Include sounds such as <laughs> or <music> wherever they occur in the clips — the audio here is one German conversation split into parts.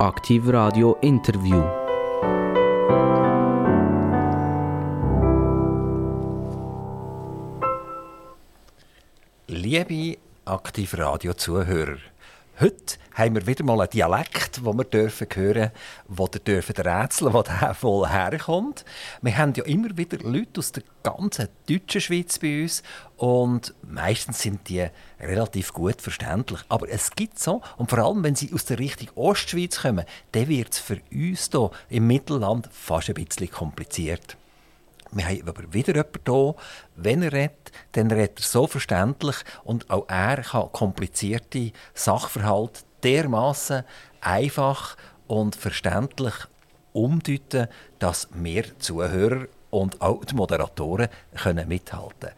Aktiv Radio Interview. Liebe Aktiv Radio Zuhörer, heute haben wir wieder mal einen Dialekt, wo wir dürfen hören, wo wir dürfen rätseln, wo der <laughs> wohl herkommt. Wir haben ja immer wieder Leute aus der ganzen deutschen Schweiz bei uns und meistens sind die relativ gut verständlich. Aber es gibt so, und vor allem, wenn sie aus der Richtung Ostschweiz kommen, dann wird es für uns hier im Mittelland fast ein bisschen kompliziert. Wir haben aber wieder jemanden hier, wenn er redet, dann redet er so verständlich und auch er kann komplizierte Sachverhalte dermaßen einfach und verständlich umdeuten, dass mehr Zuhörer und auch die Moderatoren können mithalten.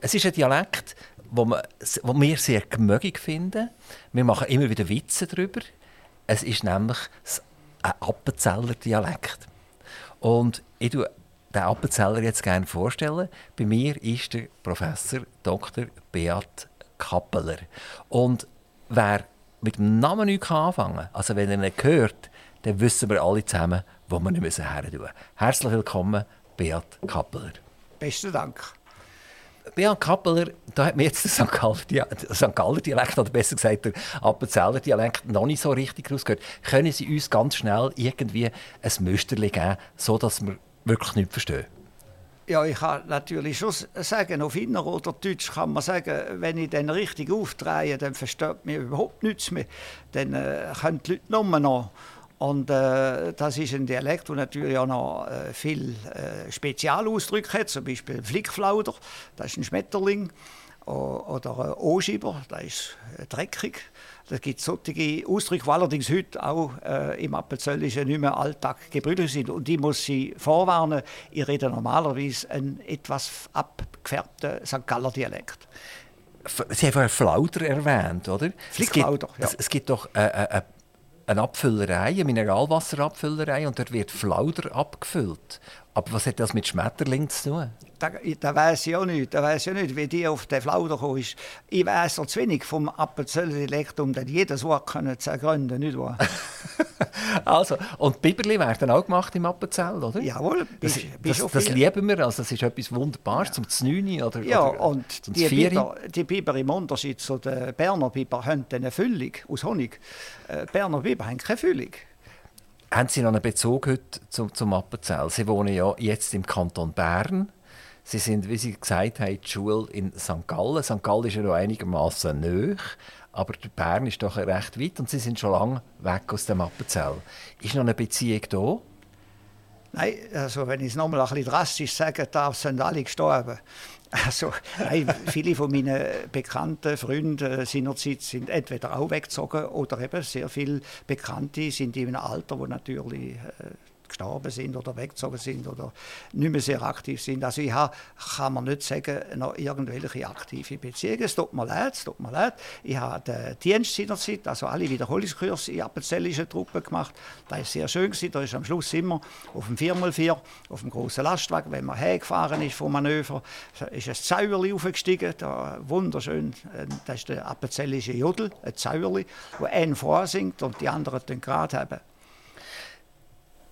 Es ist ein Dialekt, wo wir sehr gemögig finden. Wir machen immer wieder Witze darüber. Es ist nämlich ein Appenzeller Dialekt. Und ich tue den Appenzeller jetzt gerne vorstellen. Bei mir ist der Professor Dr. Beat Kappeler. Und wer mit dem Namen nichts anfangen kann, also wenn er ihn hört, dann wissen wir alle zusammen, wo wir nicht her tun Herzlich willkommen, Beat Kappeler. Besten Dank. Beat Kappeler, da hat mir jetzt der St. Galler Dialekt, oder besser gesagt der Appenzeller Dialekt, noch nicht so richtig rausgehört. Können Sie uns ganz schnell irgendwie ein Müsterli geben, sodass wir wirklich nicht verstehen? Ja, ich kann natürlich schon sagen, auf Inner oder Deutsch kann man sagen, wenn ich den richtig aufdrehe, dann versteht mir überhaupt nichts mehr. Dann äh, können die Leute nur noch. Und äh, das ist ein Dialekt, der natürlich auch noch äh, viel äh, Spezialausdrücke hat, zum Beispiel Flickflauder, das ist ein Schmetterling, oder Oschieber, das ist äh, dreckig. Es gibt solche Ausdrücke, die allerdings heute auch äh, im Appenzellischen nicht mehr Alltag gebrüdert sind. Und ich muss Sie vorwarnen, ich rede normalerweise einen etwas abgefärbten St. Galler Dialekt. Sie haben vorhin Flauder erwähnt, oder? Flickflauder, ja. Es, es, gibt doch äh, äh, eine Abfüllerei, eine Mineralwasserabfüllerei, und dort wird Flauder abgefüllt. Aber was hat das mit Schmetterling zu tun? Da, da weiß ich auch nicht. Da weiß ich nicht, wie die auf den Flauder gekommen ist. Ich weiß so zu wenig vom Appenzeller Dialekt, um dann jedes Wort können zu ergründen, nicht wahr? <laughs> also, und Biberli werden auch gemacht im Appenzell, oder? Jawohl. Das, das, das lieben wir, also das ist etwas Wunderbares ja. zum Znüni oder Ja, oder und die Biber, die Biber im Unterschied zu den Berner Biber haben eine Füllung aus Honig. Äh, Berner Biber haben keine Füllung. Haben Sie noch einen Bezug heute zum, zum Appenzell? Sie wohnen ja jetzt im Kanton Bern. Sie sind, wie Sie gesagt haben, die Schule in St. Gallen. St. Gallen ist ja noch einigermaßen nöch, aber Bern ist doch recht weit und Sie sind schon lange weg aus dem Appenzell. Ist noch eine Beziehung da? Nein, also wenn ich es nochmal ein bisschen drastisch sagen darf, sind alle gestorben. Also, hey, viele von meinen bekannten Freunden seinerzeit sind entweder auch weggezogen oder eben sehr viele Bekannte sind in einem Alter, wo natürlich äh, gestorben sind oder weggezogen sind oder nicht mehr sehr aktiv sind. Also ich habe, kann man nicht sagen, noch irgendwelche aktive Beziehungen. Es tut mir leid, es tut mir leid. Ich habe den Dienst seinerzeit, also alle Wiederholungskurse in appenzellischen Truppen gemacht. Das war sehr schön. Da ist am Schluss immer auf dem 4x4, auf dem großen Lastwagen, wenn man hergefahren ist vom Manöver, ist ein Zauerli aufgestiegen, da wunderschön. Äh, das ist der appenzellische Jodel, ein Zauerli, wo ein vorsingt und die anderen den gerade haben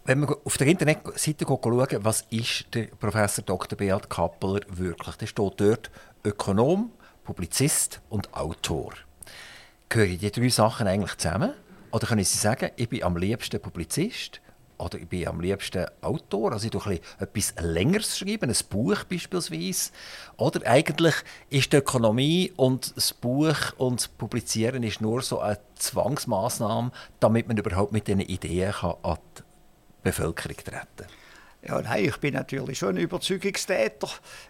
wenn wir auf der Internetseite schauen, was ist der Professor Dr. Beat Kappeler wirklich? Da steht dort Ökonom, Publizist und Autor. Gehören die drei Sachen eigentlich zusammen? Oder können Sie sagen, ich bin am liebsten Publizist oder ich bin am liebsten Autor, also ich schreibe etwas Längeres schreiben, ein Buch beispielsweise. Oder eigentlich ist die Ökonomie und das Buch und das Publizieren ist nur so eine Zwangsmaßnahme, damit man überhaupt mit diesen Ideen kann an die Bevölkerung treten? Ja, nein, ich bin natürlich schon ein Überzeugungstäter.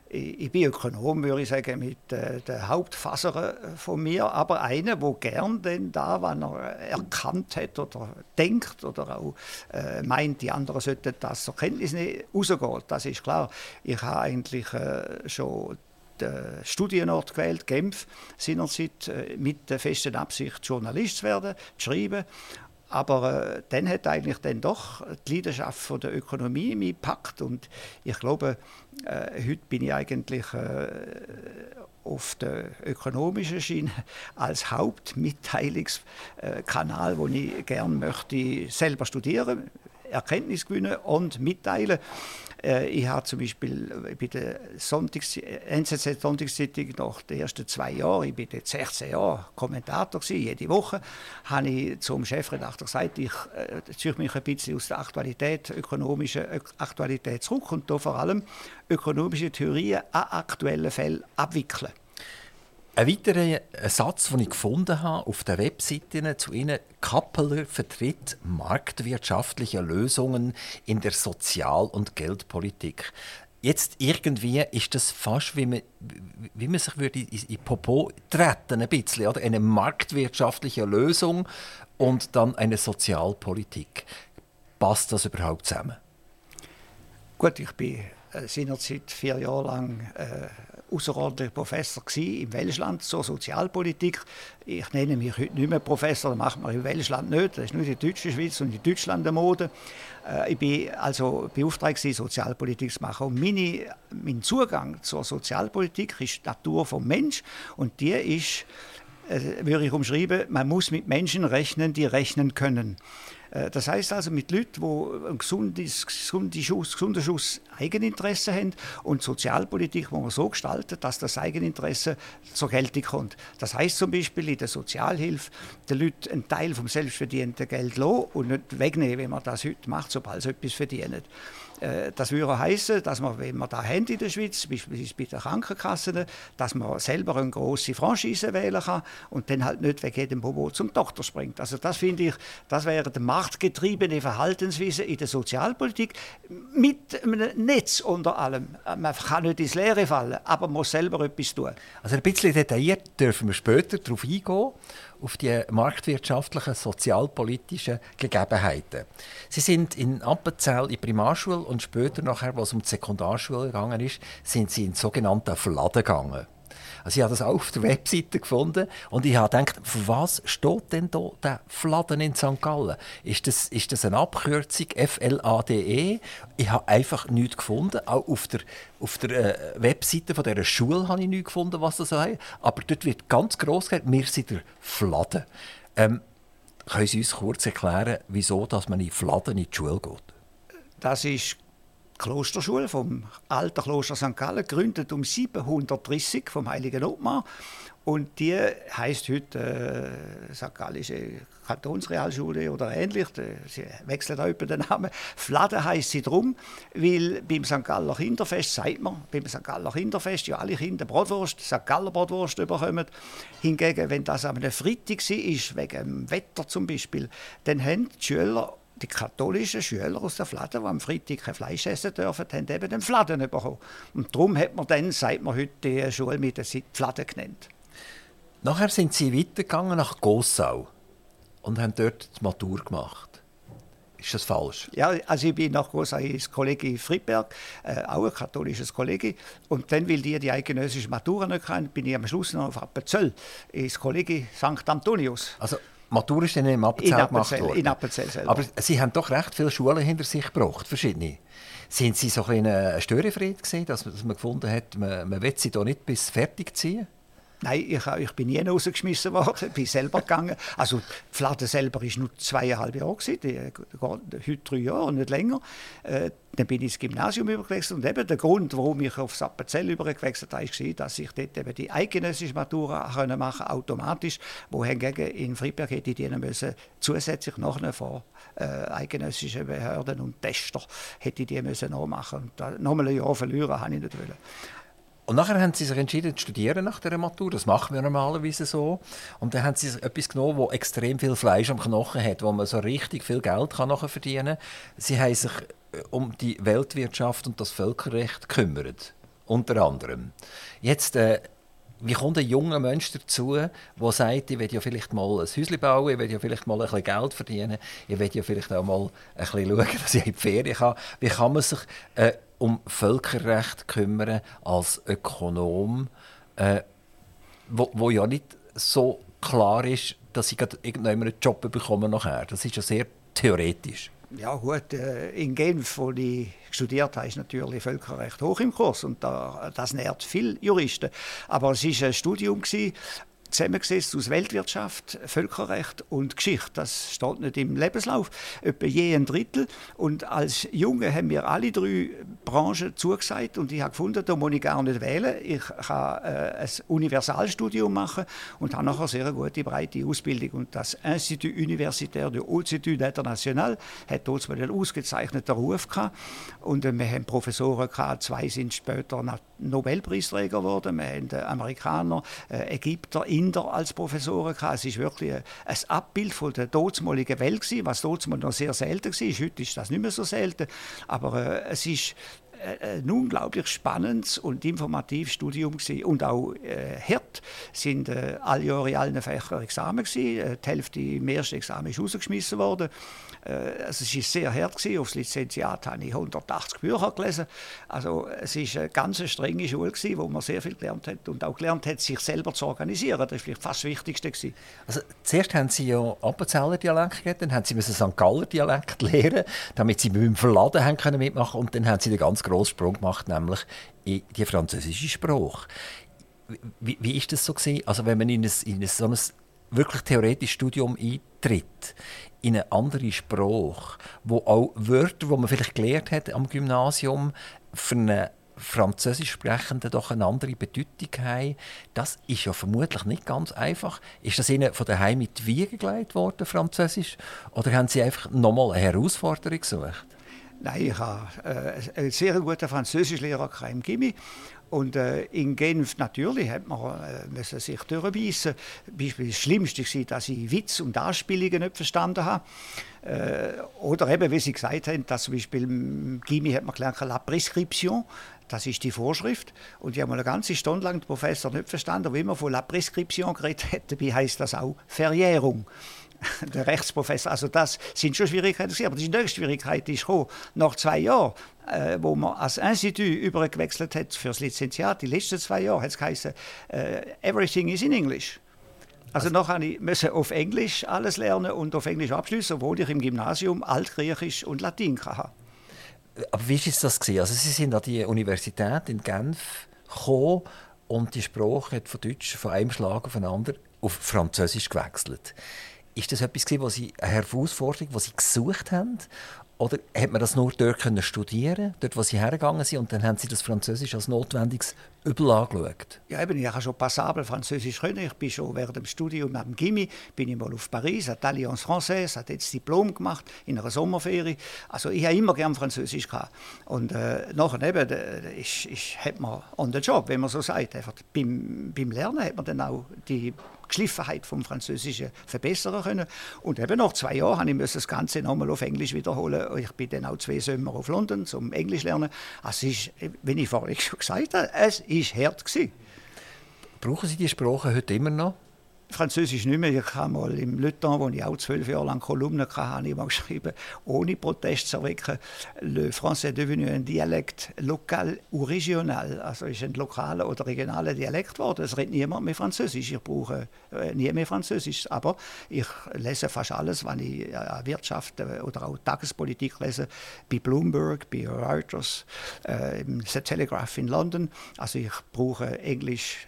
Ich, ich bin Ökonom, würde ich sagen, mit äh, der Hauptfaser von mir, aber einer, der gern denn da, was er erkannt hat oder denkt oder auch äh, meint, die anderen sollten das zur Kenntnis nehmen, rausgeht. Das ist klar. Ich habe eigentlich äh, schon den Studienort gewählt, Genf, seinerzeit, äh, mit der festen Absicht, Journalist zu werden, zu schreiben. Aber äh, dann hat eigentlich dann doch die Leidenschaft von der Ökonomie mich gepackt und ich glaube, äh, heute bin ich eigentlich äh, auf der ökonomischen Schiene als Hauptmitteilungskanal, wo ich gerne möchte selber studieren, Erkenntnis gewinnen und mitteilen. Äh, ich habe zum Beispiel bei der Sonntags NZZ Sonntagszeitung nach den ersten zwei Jahren, ich bin jetzt 16 Jahre Kommentator gewesen, jede Woche, habe ich zum Chefredakteur gesagt, ich äh, ziehe mich ein bisschen aus der Aktualität, ökonomische Aktualität zurück und da vor allem ökonomische Theorien an aktuellen Fällen abwickeln. Ein weiterer Satz, den ich gefunden habe auf der Webseite zu Ihnen, Kappeler vertritt marktwirtschaftliche Lösungen in der Sozial- und Geldpolitik. Jetzt irgendwie ist das fast wie man, wie man sich würde in Popo treten ein bisschen, oder? Eine marktwirtschaftliche Lösung und dann eine Sozialpolitik. Passt das überhaupt zusammen? Gut, ich bin seinerzeit vier Jahre lang äh, außerordentlicher Professor im Welschland zur Sozialpolitik. Ich nenne mich heute nicht mehr Professor, das macht man im Welschland nicht. Das ist nur die deutsche Schweiz und die Deutschland Mode. Äh, ich bin also beauftragt, Sozialpolitik zu machen. Und meine, mein Zugang zur Sozialpolitik ist die Natur vom Mensch und die ist, äh, würde ich umschreiben, man muss mit Menschen rechnen, die rechnen können. Äh, das heißt also mit Leuten, die einen gesunden Schuss, gesunden Schuss Eigeninteresse haben und Sozialpolitik, wo man so gestaltet, dass das Eigeninteresse zur Geltung kommt. Das heißt zum Beispiel in der Sozialhilfe den Leuten einen Teil vom selbstverdienten Geld lassen und nicht wegnehmen, wenn man das heute macht, sobald sie etwas verdienen. Äh, das würde heißen, dass man, wenn man da haben in der Schweiz, beispielsweise bei den Krankenkassen, dass man selber eine große Franchise wählen kann und dann halt nicht wegen jedem Bobo zum Doktor springt. Also das finde ich, das wäre eine machtgetriebene Verhaltensweise in der Sozialpolitik mit einem Netz unter allem. Man kann nicht ins Leere fallen, aber man muss selber etwas tun. Also ein bisschen detailliert dürfen wir später darauf eingehen auf die marktwirtschaftlichen, sozialpolitischen Gegebenheiten. Sie sind in Appenzell in Primarschule und später, nachher, es um die Sekundarschule gegangen ist, sind sie in sogenannten Fladen gegangen. Also ich habe das auch auf der Webseite gefunden und ich habe gedacht, für was steht denn da der Fladen in St. Gallen? Ist das, ist das eine Abkürzung, F-L-A-D-E? Ich habe einfach nichts gefunden. Auch auf der, auf der äh, Webseite von dieser Schule habe ich nichts gefunden, was das heißt. Aber dort wird ganz gross gesagt, wir sind der Fladen. Ähm, können Sie uns kurz erklären, wieso dass man in Fladen in die Schule geht? Das ist Klosterschule vom alten Kloster St. Gallen, gegründet um 730 vom heiligen Ottmar. Und die heißt heute äh, St. Gallische Kantonsrealschule oder ähnlich. Sie wechselt auch über den Namen. Fladen heißt sie drum, weil beim St. Galler Kinderfest, sagt man, beim St. Galler Kinderfest ja alle Kinder Brotwurst, St. Galler Brotwurst bekommen. Hingegen, wenn das am Freitag war, wegen dem Wetter zum Beispiel, dann haben die Schüler die katholischen Schüler aus der Fladen, die am Freitag kein Fleisch essen dürfen, haben eben den Fladen bekommen. Und darum hat man dann, sagt man heute, die Schule mit der Fladen genannt. Nachher sind sie weitergegangen nach Gossau und haben dort die Matur gemacht. Ist das falsch? Ja, also ich bin nach Gossau ins Kollege Friedberg, äh, auch ein katholisches Kollege. Und dann, weil die die eidgenössische Matura nicht können, bin ich am Schluss noch auf Appenzell ins Kollege St. Antonius. Also Matur ist dann im Appenzell, in gemacht worden. In Appenzell selber. Aber Sie haben doch recht viele Schulen hinter sich gebracht, verschiedene. Sind Sie so ein, ein Störefried gewesen, dass man gefunden hat, man, man will sie da nicht bis fertig ziehen? Nein, ich, ich bin nie rausgeschmissen worden, <laughs> bin selber gegangen. Also die Fladen selber war nur zweieinhalb Jahre, gewesen, heute drei Jahre, nicht länger. Äh, dann bin ich ins Gymnasium übergewechselt und eben der Grund, warum ich aufs Appenzell übergewechselt habe, war, dass ich dort eben die eidgenössische Matura können machen automatisch, wohingegen in Freiberg hätte ich die müssen zusätzlich nachher vor äh, eidgenössischen Behörden und Tester hätte ich die müssen nachmachen. Und da, ein Jahr verlieren, habe ich nicht wollen. Und nachher haben sie sich entschieden zu studieren nach der Matur. Das machen wir normalerweise so. Und dann haben sie etwas genommen, wo extrem viel Fleisch am Knochen hat, wo man so richtig viel Geld kann nachher verdienen kann. Sie haben sich äh, um die Weltwirtschaft und das Völkerrecht gekümmert. Unter anderem. Jetzt, äh, wie kommt ein junger Mensch dazu, der sagt, ich will ja vielleicht mal ein Häuschen bauen, ich will ja vielleicht mal ein bisschen Geld verdienen, ich will ja vielleicht auch mal ein bisschen schauen, <laughs> dass ich in die Ferien kann. Wie kann man sich äh, um Völkerrecht kümmern als Ökonom, äh, wo, wo ja nicht so klar ist, dass ich irgendwann einen Job bekomme nachher. Das ist ja sehr theoretisch. Ja gut, äh, in Genf, wo ich studiert habe, ist natürlich Völkerrecht hoch im Kurs und da, das nährt viele Juristen. Aber es war ein Studium, zusammengesetzt aus Weltwirtschaft, Völkerrecht und Geschichte. Das steht nicht im Lebenslauf. Etwa je ein Drittel. Und als Junge haben mir alle drei Branchen zugesagt und ich habe gefunden, da muss ich gar nicht wählen. Ich kann äh, ein Universalstudium machen und habe nachher sehr gute, breite Ausbildung. Und das Institut Universitaire de Haute Études Internationales hat dort einen ausgezeichneten Ruf gehabt. Und äh, wir haben Professoren gehabt, zwei sind später Nobelpreisträger geworden. Wir haben äh, Amerikaner, äh, Ägypter, Inder als Professoren gehabt. Es ist wirklich ein, Abbild von der dortmaligen Welt gewesen, was dort noch sehr selten war. Heute ist das nicht mehr so selten. Aber äh, es ist äh, ein unglaublich spannendes und informatives Studium gewesen. und auch äh, hart sind äh, alle Jahre in allen Fächern Examen gewesen. Äh, die Hälfte im ersten Examen ist rausgeschmissen worden. Also es war sehr hart gewesen. Aufs Lizenziat habe ich 180 Bücher gelesen. Also es ist eine ganz strenge Schule gewesen, wo man sehr viel gelernt hat und auch gelernt hat, sich selber zu organisieren. Das war vielleicht fast das Wichtigste gewesen. Also zuerst haben Sie ja Appenzeller Dialekt gelernt, dann haben Sie müssen St. Galler Dialekt <laughs> lernen, damit Sie mit dem Verladen haben können mitmachen und dann haben Sie den ganz grossen Sprung gemacht, nämlich in die französische Sprache. Wie, ist das so gewesen? Also wenn man in, ein, in so ein wirklich theoretisches Studium eintritt, in eine andere Sprache, wo auch Wörter, die man vielleicht gelernt hat am Gymnasium, für einen Französisch sprechenden doch eine andere Bedeutung haben. Das ist ja vermutlich nicht ganz einfach. Ist das Ihnen von daheim mit die Wiege gelegt worden, Französisch? Oder haben Sie einfach nochmal eine Herausforderung gesucht? Nein, ich habe äh, einen sehr guten Französischlehrer im Gimmi. Und äh, in Genf natürlich hat man äh, sich durchbeissen. Beispielsweise das Schlimmste war, dass ich Witz und Anspielungen nicht verstanden habe. Äh, oder eben, wie Sie gesagt haben, dass zum Beispiel im Gimmi hat man gelernt, La Prescription. Das ist die Vorschrift. Und ich habe eine ganze Stunde lang den Professor nicht verstanden, wie man von La Prescription geredet hat. Dabei heisst das auch Verjährung. <laughs> der Rechtsprofessor. Also das sind schon Schwierigkeiten. Aber die nächste Schwierigkeit ist gekommen, nach zwei Jahren, äh, wo man als Institut übergewechselt hat für das Lizenziat, die letzten zwei Jahre, hat es geheißen, äh, everything is in English. Also, also noch musste ich auf Englisch alles lernen und auf Englisch abschließen, obwohl ich im Gymnasium Altgriechisch und Latein hatte. Aber wie war das? Gewesen? Also Sie sind an die Universität in Genf gekommen und die Sprache hat von Deutsch von einem Schlag auf den anderen auf Französisch gewechselt. Ist das etwas, was Sie, eine Herausforderung, die Sie gesucht haben? Oder hat man das nur dort können studieren, dort, wo Sie hergegangen sind, und dann haben Sie das Französisch als notwendiges Übel angeschaut? Ja, eben, ich habe schon passabel Französisch können. Ich bin schon während dem Studium am Gimmi, bin ich mal auf Paris, an l'Alliance Française, habe jetzt Diplom gemacht in einer Sommerferie. Also ich habe immer gern Französisch gehabt. Und äh, nachher eben, ich, ich hat man on the job, wenn man so sagt. Einfach beim, beim Lernen hat man dann auch die Geschliffenheit vom Französischen verbessern können. Und eben nach zwei Jahren habe ich das Ganze nochmal auf Englisch wiederholen. Ich bin dann auch zwei Sommer auf London zum Englisch lernen. Also ist, wie ich vorhin schon gesagt habe, es war hart. Gewesen. Brauchen Sie die Sprache heute immer noch? Französisch nicht mehr. Ich habe mal im Temps, wo ich auch zwölf Jahre lang Kolumnen hatte, habe ich mal geschrieben, ohne Protest zu erwecken, le français est devenu un dialecte local ou régional. Also ist ein lokaler oder regionaler Dialekt geworden. Es redet niemand mehr Französisch. Ich brauche äh, nie mehr Französisch. Aber ich lese fast alles, was ich äh, Wirtschaft äh, oder auch Tagespolitik lese, bei Bloomberg, bei Reuters, äh, im The Telegraph in London. Also ich brauche Englisch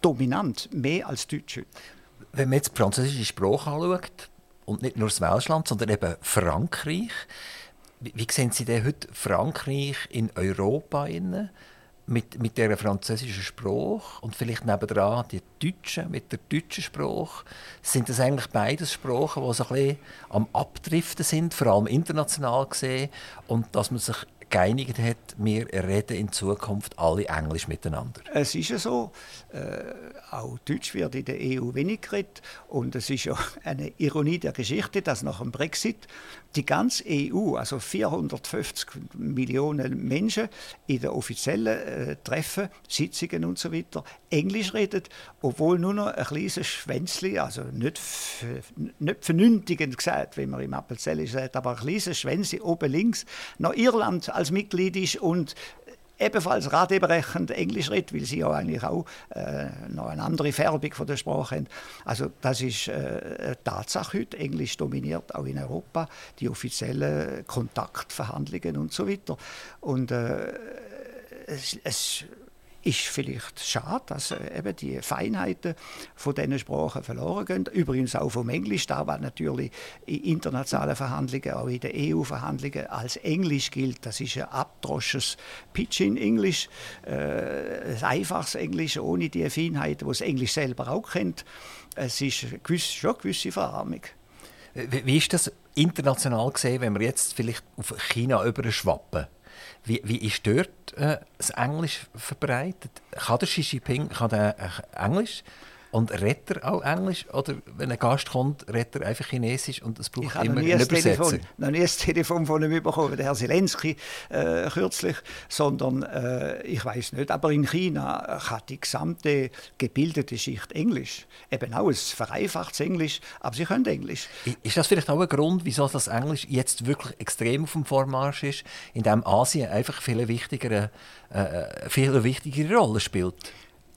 dominant, mehr als Deutsch. Wenn man jetzt die französische Sprache anschaut, und nicht nur das Welschland, sondern eben Frankreich, wie, sehen Sie denn heute Frankreich in Europa innen? mit, mit der französischen Sprache und vielleicht nebendran die Deutsche mit der deutschen Sprache. Sind das eigentlich beides Sprachen, die so ein bisschen am Abdriften sind, vor allem international gesehen, und dass man sich geeinigt hat, wir reden in Zukunft alle Englisch miteinander. Es ist ja so, äh, auch Deutsch wird in der EU wenig geredet und es ist ja <laughs> eine Ironie der Geschichte, dass nach dem Brexit die ganze EU, also 450 Millionen Menschen in den offiziellen äh, Treffen, Sitzungen und so weiter, Englisch redet, obwohl nur noch ein kleines Schwänzli, also nicht, nicht vernünftigend gesagt, wie man im Appelzelli sagt, aber ein kleines Schwänzli oben links, noch Irland als Mitglied ist und ebenfalls radebrechend Englisch redet, weil sie ja eigentlich auch äh, noch eine andere Färbung von der Sprache haben. Also das ist äh, eine Tatsache heute. Englisch dominiert auch in Europa die offiziellen Kontaktverhandlungen und so weiter. Und äh, es, es ist vielleicht schade, dass äh, eben die Feinheiten von diesen Sprachen verloren gehen. Übrigens auch vom Englisch, da was natürlich in internationalen Verhandlungen, auch in den EU-Verhandlungen als Englisch gilt. Das ist ein abdroschtes Pidgin-Englisch, äh, ein einfaches Englisch ohne die Feinheiten, die das Englisch selber auch kennt. Es ist gewiss, schon eine gewisse Verarmung. Wie, wie ist das international gesehen, wenn wir jetzt vielleicht auf China überschwappen? Wie, wie ist dort äh, das Englisch verbreitet? Kann der Xi Jinping kann der äh, Englisch? Und redet er auch Englisch? Oder wenn ein Gast kommt, redet er einfach Chinesisch und es braucht ich immer einen Übersetzer? Ich habe noch nie ein Telefon von ihm bekommen, der Herr Zelensky äh, kürzlich, sondern äh, ich weiß nicht. Aber in China hat die gesamte gebildete Schicht Englisch. Eben auch ein vereinfachtes Englisch, aber sie können Englisch. Ist das vielleicht auch ein Grund, wieso das Englisch jetzt wirklich extrem auf dem Vormarsch ist, in dem Asien einfach viel wichtigere, äh, äh viel wichtigere Rolle spielt?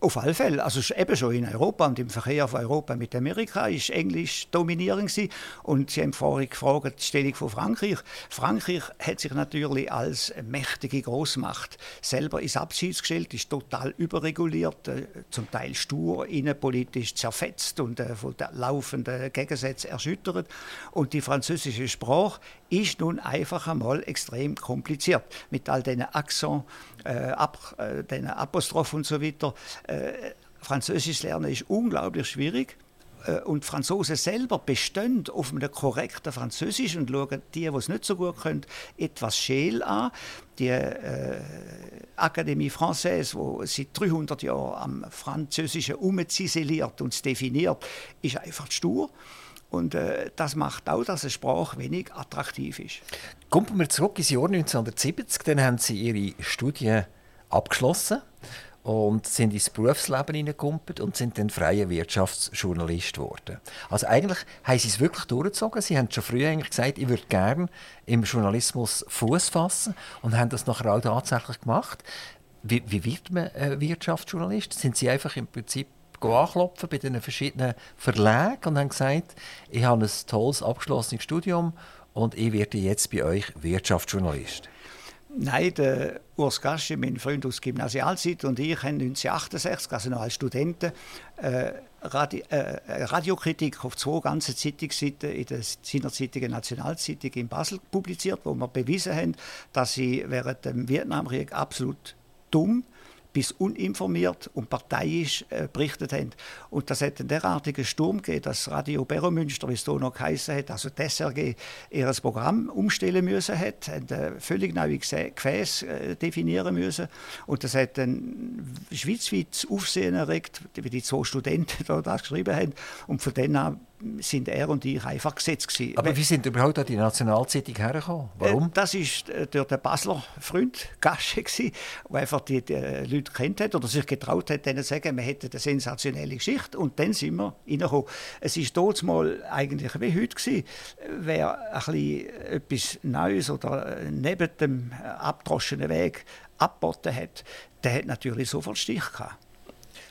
Auf alle Fälle. Also eben schon in Europa und im Verkehr von Europa mit Amerika ist Englisch dominierend gewesen. Und Sie haben vorhin gefragt, die Stellung von Frankreich. Frankreich hat sich natürlich als mächtige Großmacht selber ins Abseits gestellt, ist total überreguliert, äh, zum Teil stur, innenpolitisch zerfetzt und äh, von den laufenden Gegensätzen erschüttert. Und die französische Sprache ist nun einfach einmal extrem kompliziert mit all diesen Akzenten, äh, Ab, äh, den Apostroph und so weiter. Äh, Französisch lernen ist unglaublich schwierig. Äh, und Franzosen selber bestehen auf einem korrekten Französisch und schauen die, die es nicht so gut können, etwas scheel an. Die äh, Akademie Française, die seit 300 Jahren am Französischen umziseliert und definiert, ist einfach stur. Und äh, das macht auch, dass eine Sprache wenig attraktiv ist. Kommen wir zurück ins Jahr 1970. Dann haben Sie Ihre Studie abgeschlossen und sind ins Berufsleben hineingekommen und sind dann freier Wirtschaftsjournalist geworden. Also eigentlich haben Sie es wirklich durchgezogen. Sie haben schon früher eigentlich gesagt, ich würde gerne im Journalismus Fuß fassen und haben das nachher auch tatsächlich gemacht. Wie, wie wird man Wirtschaftsjournalist? Sind Sie einfach im Prinzip anklopfen bei den verschiedenen Verlagen und haben gesagt, ich habe ein tolles abgeschlossenes Studium und ich werde jetzt bei euch Wirtschaftsjournalist. Nein, der Urs Gaschi, mein Freund aus Gymnasialzeit und ich haben 1968, also noch als Studenten, äh, Radi äh, Radiokritik auf zwei ganze Zeitungsseiten in der seinerzeitigen Nationalzeitung in Basel publiziert, wo wir bewiesen haben, dass sie während dem Vietnamkrieg absolut dumm bis uninformiert und parteiisch äh, berichtet haben. Und das hat einen derartigen Sturm gegeben, dass Radio Beromünster, wie es da noch geheißen hat, also das SRG, ihr Programm umstellen müssen hat, ein äh, völlig neue Gefäß äh, definieren müssen. Und das hat ein schweizweites Aufsehen erregt, wie die zwei Studenten <laughs> da das geschrieben haben. Und von dann an sind er und ich einfach gesetzt gewesen. Aber wie sind überhaupt an die Nationalzeitung hergekommen? Warum? Äh, das ist äh, durch den Basler Freund Gasche gewesen, der einfach die, die Leute kennt hat oder sich getraut hat, denen zu sagen, wir hätten eine sensationelle Geschichte und dann sind wir reingekommen. Es ist dort mal eigentlich wie heute gewesen. Wer ein bisschen etwas Neues oder äh, neben dem abgedroschenen Weg abgeboten hat, der hat natürlich sofort Stich gehabt.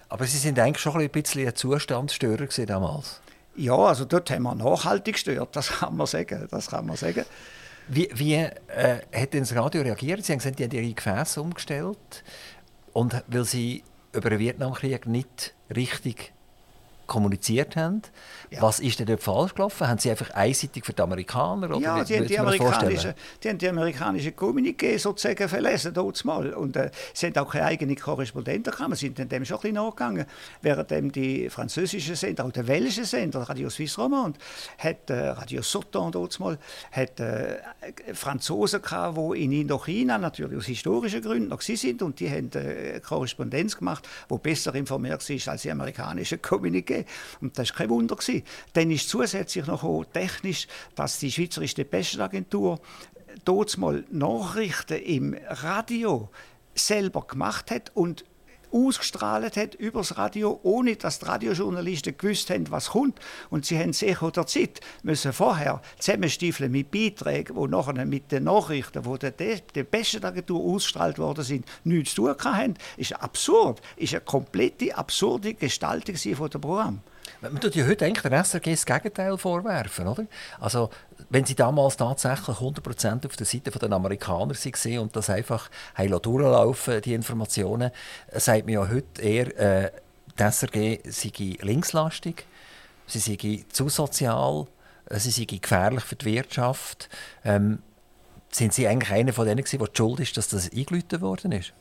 Aber Sie sind eigentlich schon ein bisschen ein Zustandsstörer damals? Ja, also dort haben wir nachhaltig gestört, das kann man sagen. Das kann man sagen. Wie, wie äh, hat denn das Radio reagiert? Sie haben gesagt, die haben ihre Gefäße umgestellt. Und weil sie über den Vietnamkrieg nicht richtig kommuniziert haben. Ja. Was ist denn dort falsch gelaufen? Haben Sie einfach einseitig für die Amerikaner? Oder ja, die, haben die, amerikanische, die haben die amerikanische Kommuniqué sozusagen verlesen, dort mal. Und äh, sie haben auch keine eigenen Korrespondenten gehabt. Wir sind dem schon ein bisschen nachgegangen. Während die französischen Sender, auch der welsche Sender, Radio Suisse Romand, hat äh, Radio Sauton dort mal, hat äh, Franzosen gehabt, die in Indochina natürlich aus historischen Gründen noch sind und die haben äh, Korrespondenz gemacht, die besser informiert war als die amerikanische Kommuniqué. Und das war kein Wunder. Gewesen. Dann ist zusätzlich noch technisch, dass die Schweizerische Depeschenagentur dort mal Nachrichten im Radio selber gemacht hat und ausgestrahlt hat übers Radio, ohne dass die Radiojournalisten gewusst haben, was kommt. Und sie haben sich der Zeit müssen vorher zusammenstiefeln mit Beiträgen, die nachher mit den Nachrichten, die der, besten Agentur ausgestrahlt worden sind, nichts zu tun haben. Ist absurd. Ist eine komplette absurde Gestaltung von dem Programm. Man tut ja heute eigentlich der SRG das Gegenteil vorwerfen, oder? Also, wenn sie damals tatsächlich 100% auf der Seite der Amerikaner waren und das einfach durchlaufen die Informationen, sagt man ja heute eher, äh, die SRG sei linkslastig, sie sei zu sozial, äh, sie sei gefährlich für die Wirtschaft. Ähm, sind Sie eigentlich einer von denen, der schuld ist, dass das eingeläutet worden ist?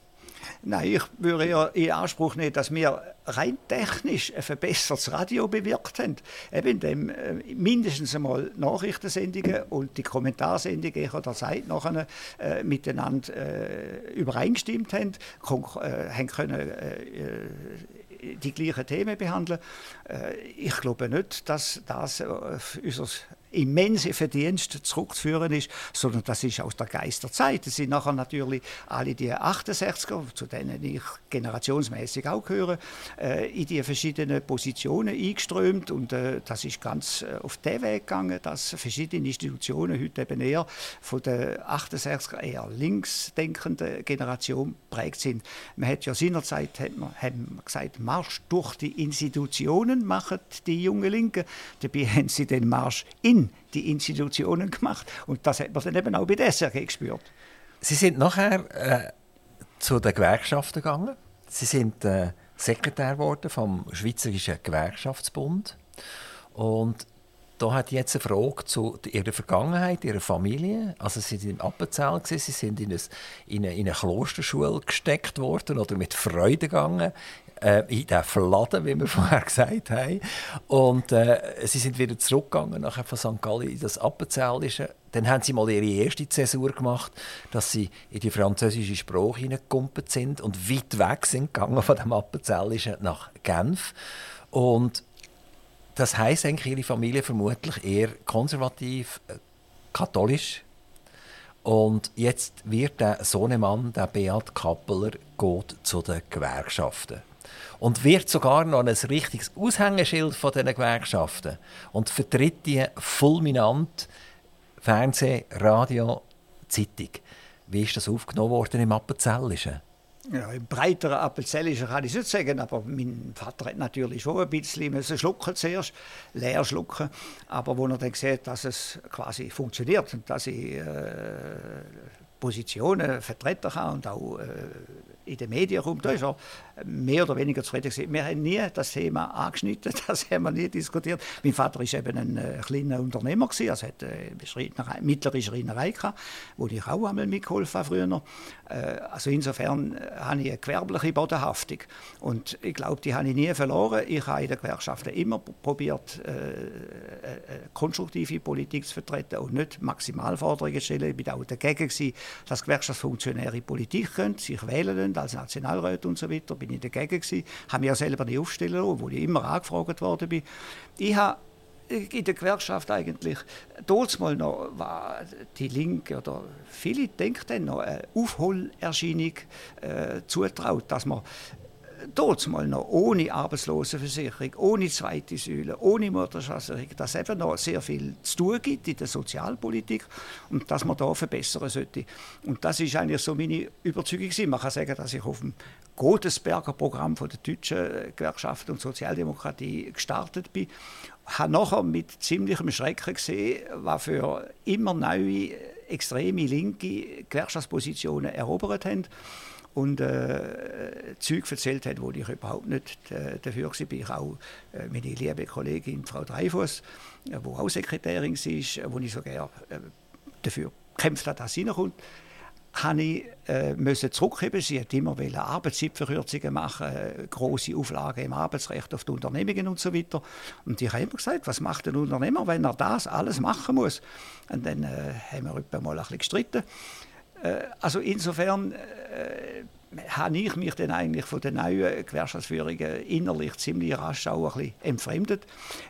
Nein, ich würde ja in Anspruch nehmen, dass wir rein technisch ein verbessertes Radio bewirkt haben. Eben indem äh, mindestens einmal Nachrichtensendungen und die Kommentarsendungen ich der Zeit nachher äh, miteinander äh, übereingestimmt haben, äh, haben können äh, äh, die gleichen Themen behandeln. ich glaube nicht, dass das unser immense Verdienst zurückzuführen ist, sondern das ist aus der Geisterzeit. Das sind nachher natürlich alle die 68er, zu denen ich generationsmäßig auch gehöre, äh, in die verschiedenen Positionen eingeströmt und äh, das ist ganz äh, auf den Weg gegangen, dass verschiedene Institutionen heute eben eher von der 68er eher linksdenkenden Generation prägt sind. Man hat ja seinerzeit hat man, haben gesagt, Marsch durch die Institutionen machen die jungen Linken. Dabei haben sie den Marsch in die Institutionen gemacht. Und das hat man dann eben auch bei der SRG gespürt. Sie sind nachher äh, zu den Gewerkschaften gegangen. Sie sind äh, Sekretär geworden vom Schweizerischen Gewerkschaftsbund. Und da hat jetzt eine Frage zu ihrer Vergangenheit, ihrer Familie. Also sie sind im Appenzell, sie sind in, in, eine, in eine Klosterschule gesteckt worden oder mit Freude gegangen äh, in den Fladen, wie wir <laughs> vorher gesagt haben. Und äh, sie sind wieder zurückgegangen nachher von St. Gallen in das Appenzellische. Dann haben sie mal ihre erste Zäsur gemacht, dass sie in die französische Sprache hineingekumpelt sind und weit weg sind gegangen von dem Appenzellischen nach Genf. Und das heisst eigentlich ihre Familie vermutlich eher konservativ, äh, katholisch. Und jetzt wird der Sohnemann, der Beat Kappeler, geht zu den Gewerkschaften und wird sogar noch ein richtiges Aushängeschild von diesen Gewerkschaften und vertritt die fulminant Fernseh, Radio, Zeitung. Wie ist das aufgenommen worden im Appenzellischen? Ja, Im breiteren Appenzellischen kann ich es nicht sagen, aber mein Vater hat natürlich schon ein bisschen schlucken zuerst, leer schlucken. Aber wo er dann sieht, dass es quasi funktioniert und dass ich äh, Positionen vertreten kann und auch äh, in den Medien kommt, da ist er mehr oder weniger zufrieden gewesen. Wir haben nie das Thema angeschnitten, <laughs> das haben wir nie diskutiert. Mein Vater war eben ein äh, kleiner Unternehmer, gewesen, also hat äh, eine mittlere Schreinerei gehabt, wo ich auch einmal mitgeholfen habe früher. Äh, also insofern äh, habe ich eine gewerbliche Bodenhaftung und ich glaube, die habe ich nie verloren. Ich habe in den Gewerkschaften immer probiert, äh, äh, konstruktive Politik zu vertreten und nicht Maximalforderungen zu stellen. Ich war auch dagegen, gewesen, dass Gewerkschaftsfunktionäre Politik können, sich wählen als Nationalrat und so weiter. Bin ich dagegen gewesen, habe mich ja selber nicht aufstellen lassen, obwohl ich immer angefragt worden bin. Ich habe in der Gewerkschaft eigentlich, damals mal noch war die Linke oder viele denken noch eine Aufholerscheinung äh, zutraut, dass man dort mal noch ohne Arbeitslosenversicherung, ohne zweite Säule, ohne Mutterschaftsversicherung, dass eben noch sehr viel zu tun gibt in der Sozialpolitik und dass man da verbessern sollte. Und das ist eigentlich so meine Überzeugung. Man kann sagen, dass ich auf dem Godesberger Programm von der deutschen Gewerkschaft und Sozialdemokratie gestartet bin. Ich habe nachher mit ziemlichem Schrecken gesehen, was für immer neue extreme linke Gewerkschaftspositionen erobert haben und äh, Zeug erzählt hat, wo ich überhaupt nicht äh, dafür war. Ich auch äh, meine liebe Kollegin Frau Dreifuss, äh, die auch Sekretärin ist, äh, wo ich sogar äh, dafür gekämpft habe, dass sie reinkommt, habe ich äh, müssen zurückheben. Sie hat immer Arbeitszeitverkürzungen machen, äh, große Auflagen im Arbeitsrecht auf die Unternehmungen und so weiter. Und ich habe immer gesagt, was macht ein Unternehmer, wenn er das alles machen muss? Und dann äh, haben wir mal ein bisschen gestritten. Äh, also insofern äh, habe ich mich dann eigentlich von den neuen Gewerkschaftsführungen innerlich ziemlich rasch auch ein bisschen entfremdet.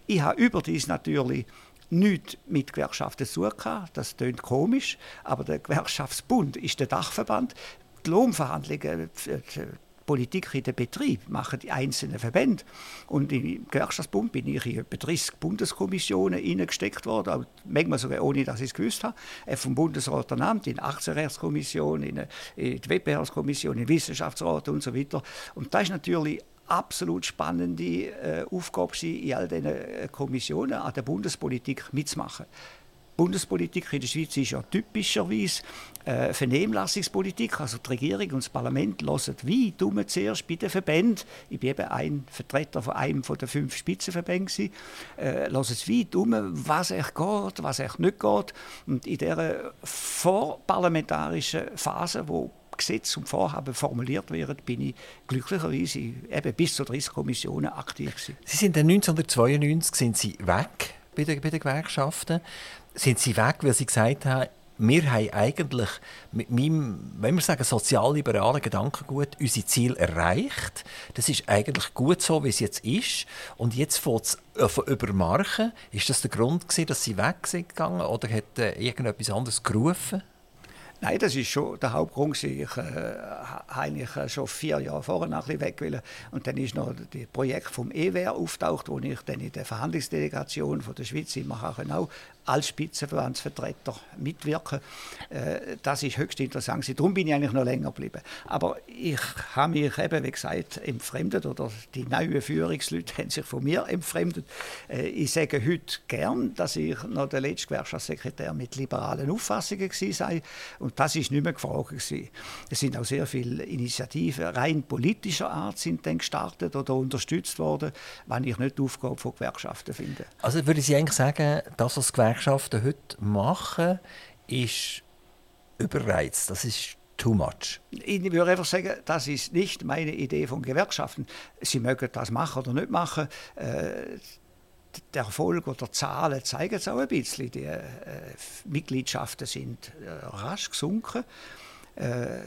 Ich habe überdies natürlich nichts mit Gewerkschaften zu tun Das klingt komisch, aber der Gewerkschaftsbund ist der Dachverband. Die Lohnverhandlungen, die Politik in den Betrieb machen die einzelnen Verbände. Und im Gewerkschaftsbund bin ich in etwa 30 Bundeskommissionen hineingesteckt worden, manchmal sogar ohne, dass ich es gewusst habe. Äh, vom Bundesrat ernannt, in Aktienrechtskommission, in, in die Wettbewerbskommission, in Wissenschaftsrat und so weiter. Und das ist natürlich absolut spannende äh, Aufgabe in all diesen äh, Kommissionen an der Bundespolitik mitzumachen. Bundespolitik in der Schweiz ist ja typischerweise äh, Vernehmlassungspolitik. Also die Regierung und das Parlament hören wie dumm zuerst bei den Verbänden. Ich bin eben ein Vertreter von einem den fünf Spitzenverbänden. Äh, hören wie dumm, was echt geht, was echt nicht geht. Und in dieser vorparlamentarischen Phase, wo Gesetz und Vorhaben formuliert werden, bin ich glücklicherweise eben bis zu 30 Kommissionen aktiv gewesen. Sie sind 1992 sind Sie weg bei den, bei den Gewerkschaften. Sind Sie weg, weil Sie gesagt haben, wir haben eigentlich mit meinem, wenn wir sagen, sozialliberalen Gedankengut unser Ziel erreicht. Das ist eigentlich gut so, wie es jetzt ist. Und jetzt fängt es äh, übermarken. Ist das der Grund, gewesen, dass Sie weg sind gegangen oder hat äh, irgendetwas anderes gerufen? Nein, das ist schon der Hauptgrund. Ich äh, eigentlich äh, schon vier Jahre vorher ein weg will. Und dann ist noch das Projekt vom EWR auftaucht, wo ich dann in der Verhandlungsdelegation von der Schweiz immer auch als Spitzenverbandsvertreter mitwirken. Äh, das ist höchst interessant. Darum bin ich eigentlich noch länger geblieben. Aber ich habe mich eben, wie gesagt, entfremdet oder die neuen Führungsleute <laughs> haben sich von mir entfremdet. Äh, ich sage heute gern, dass ich noch der letzte Gewerkschaftssekretär mit liberalen Auffassungen sei. Und das ist nicht mehr gefragt. Gewesen. Es sind auch sehr viele Initiativen rein politischer Art sind dann gestartet oder unterstützt worden, wenn ich nicht die Aufgabe von Gewerkschaften finde. Also würde Sie eigentlich sagen, dass das Gewerkschaften Gewerkschaften heute machen, ist überreizt. Das ist too much. Ich würde einfach sagen, das ist nicht meine Idee von Gewerkschaften. Sie mögen das machen oder nicht machen. Äh, der Erfolg oder Zahlen zeigen es auch ein bisschen. Die äh, Mitgliedschaften sind äh, rasch gesunken. Äh,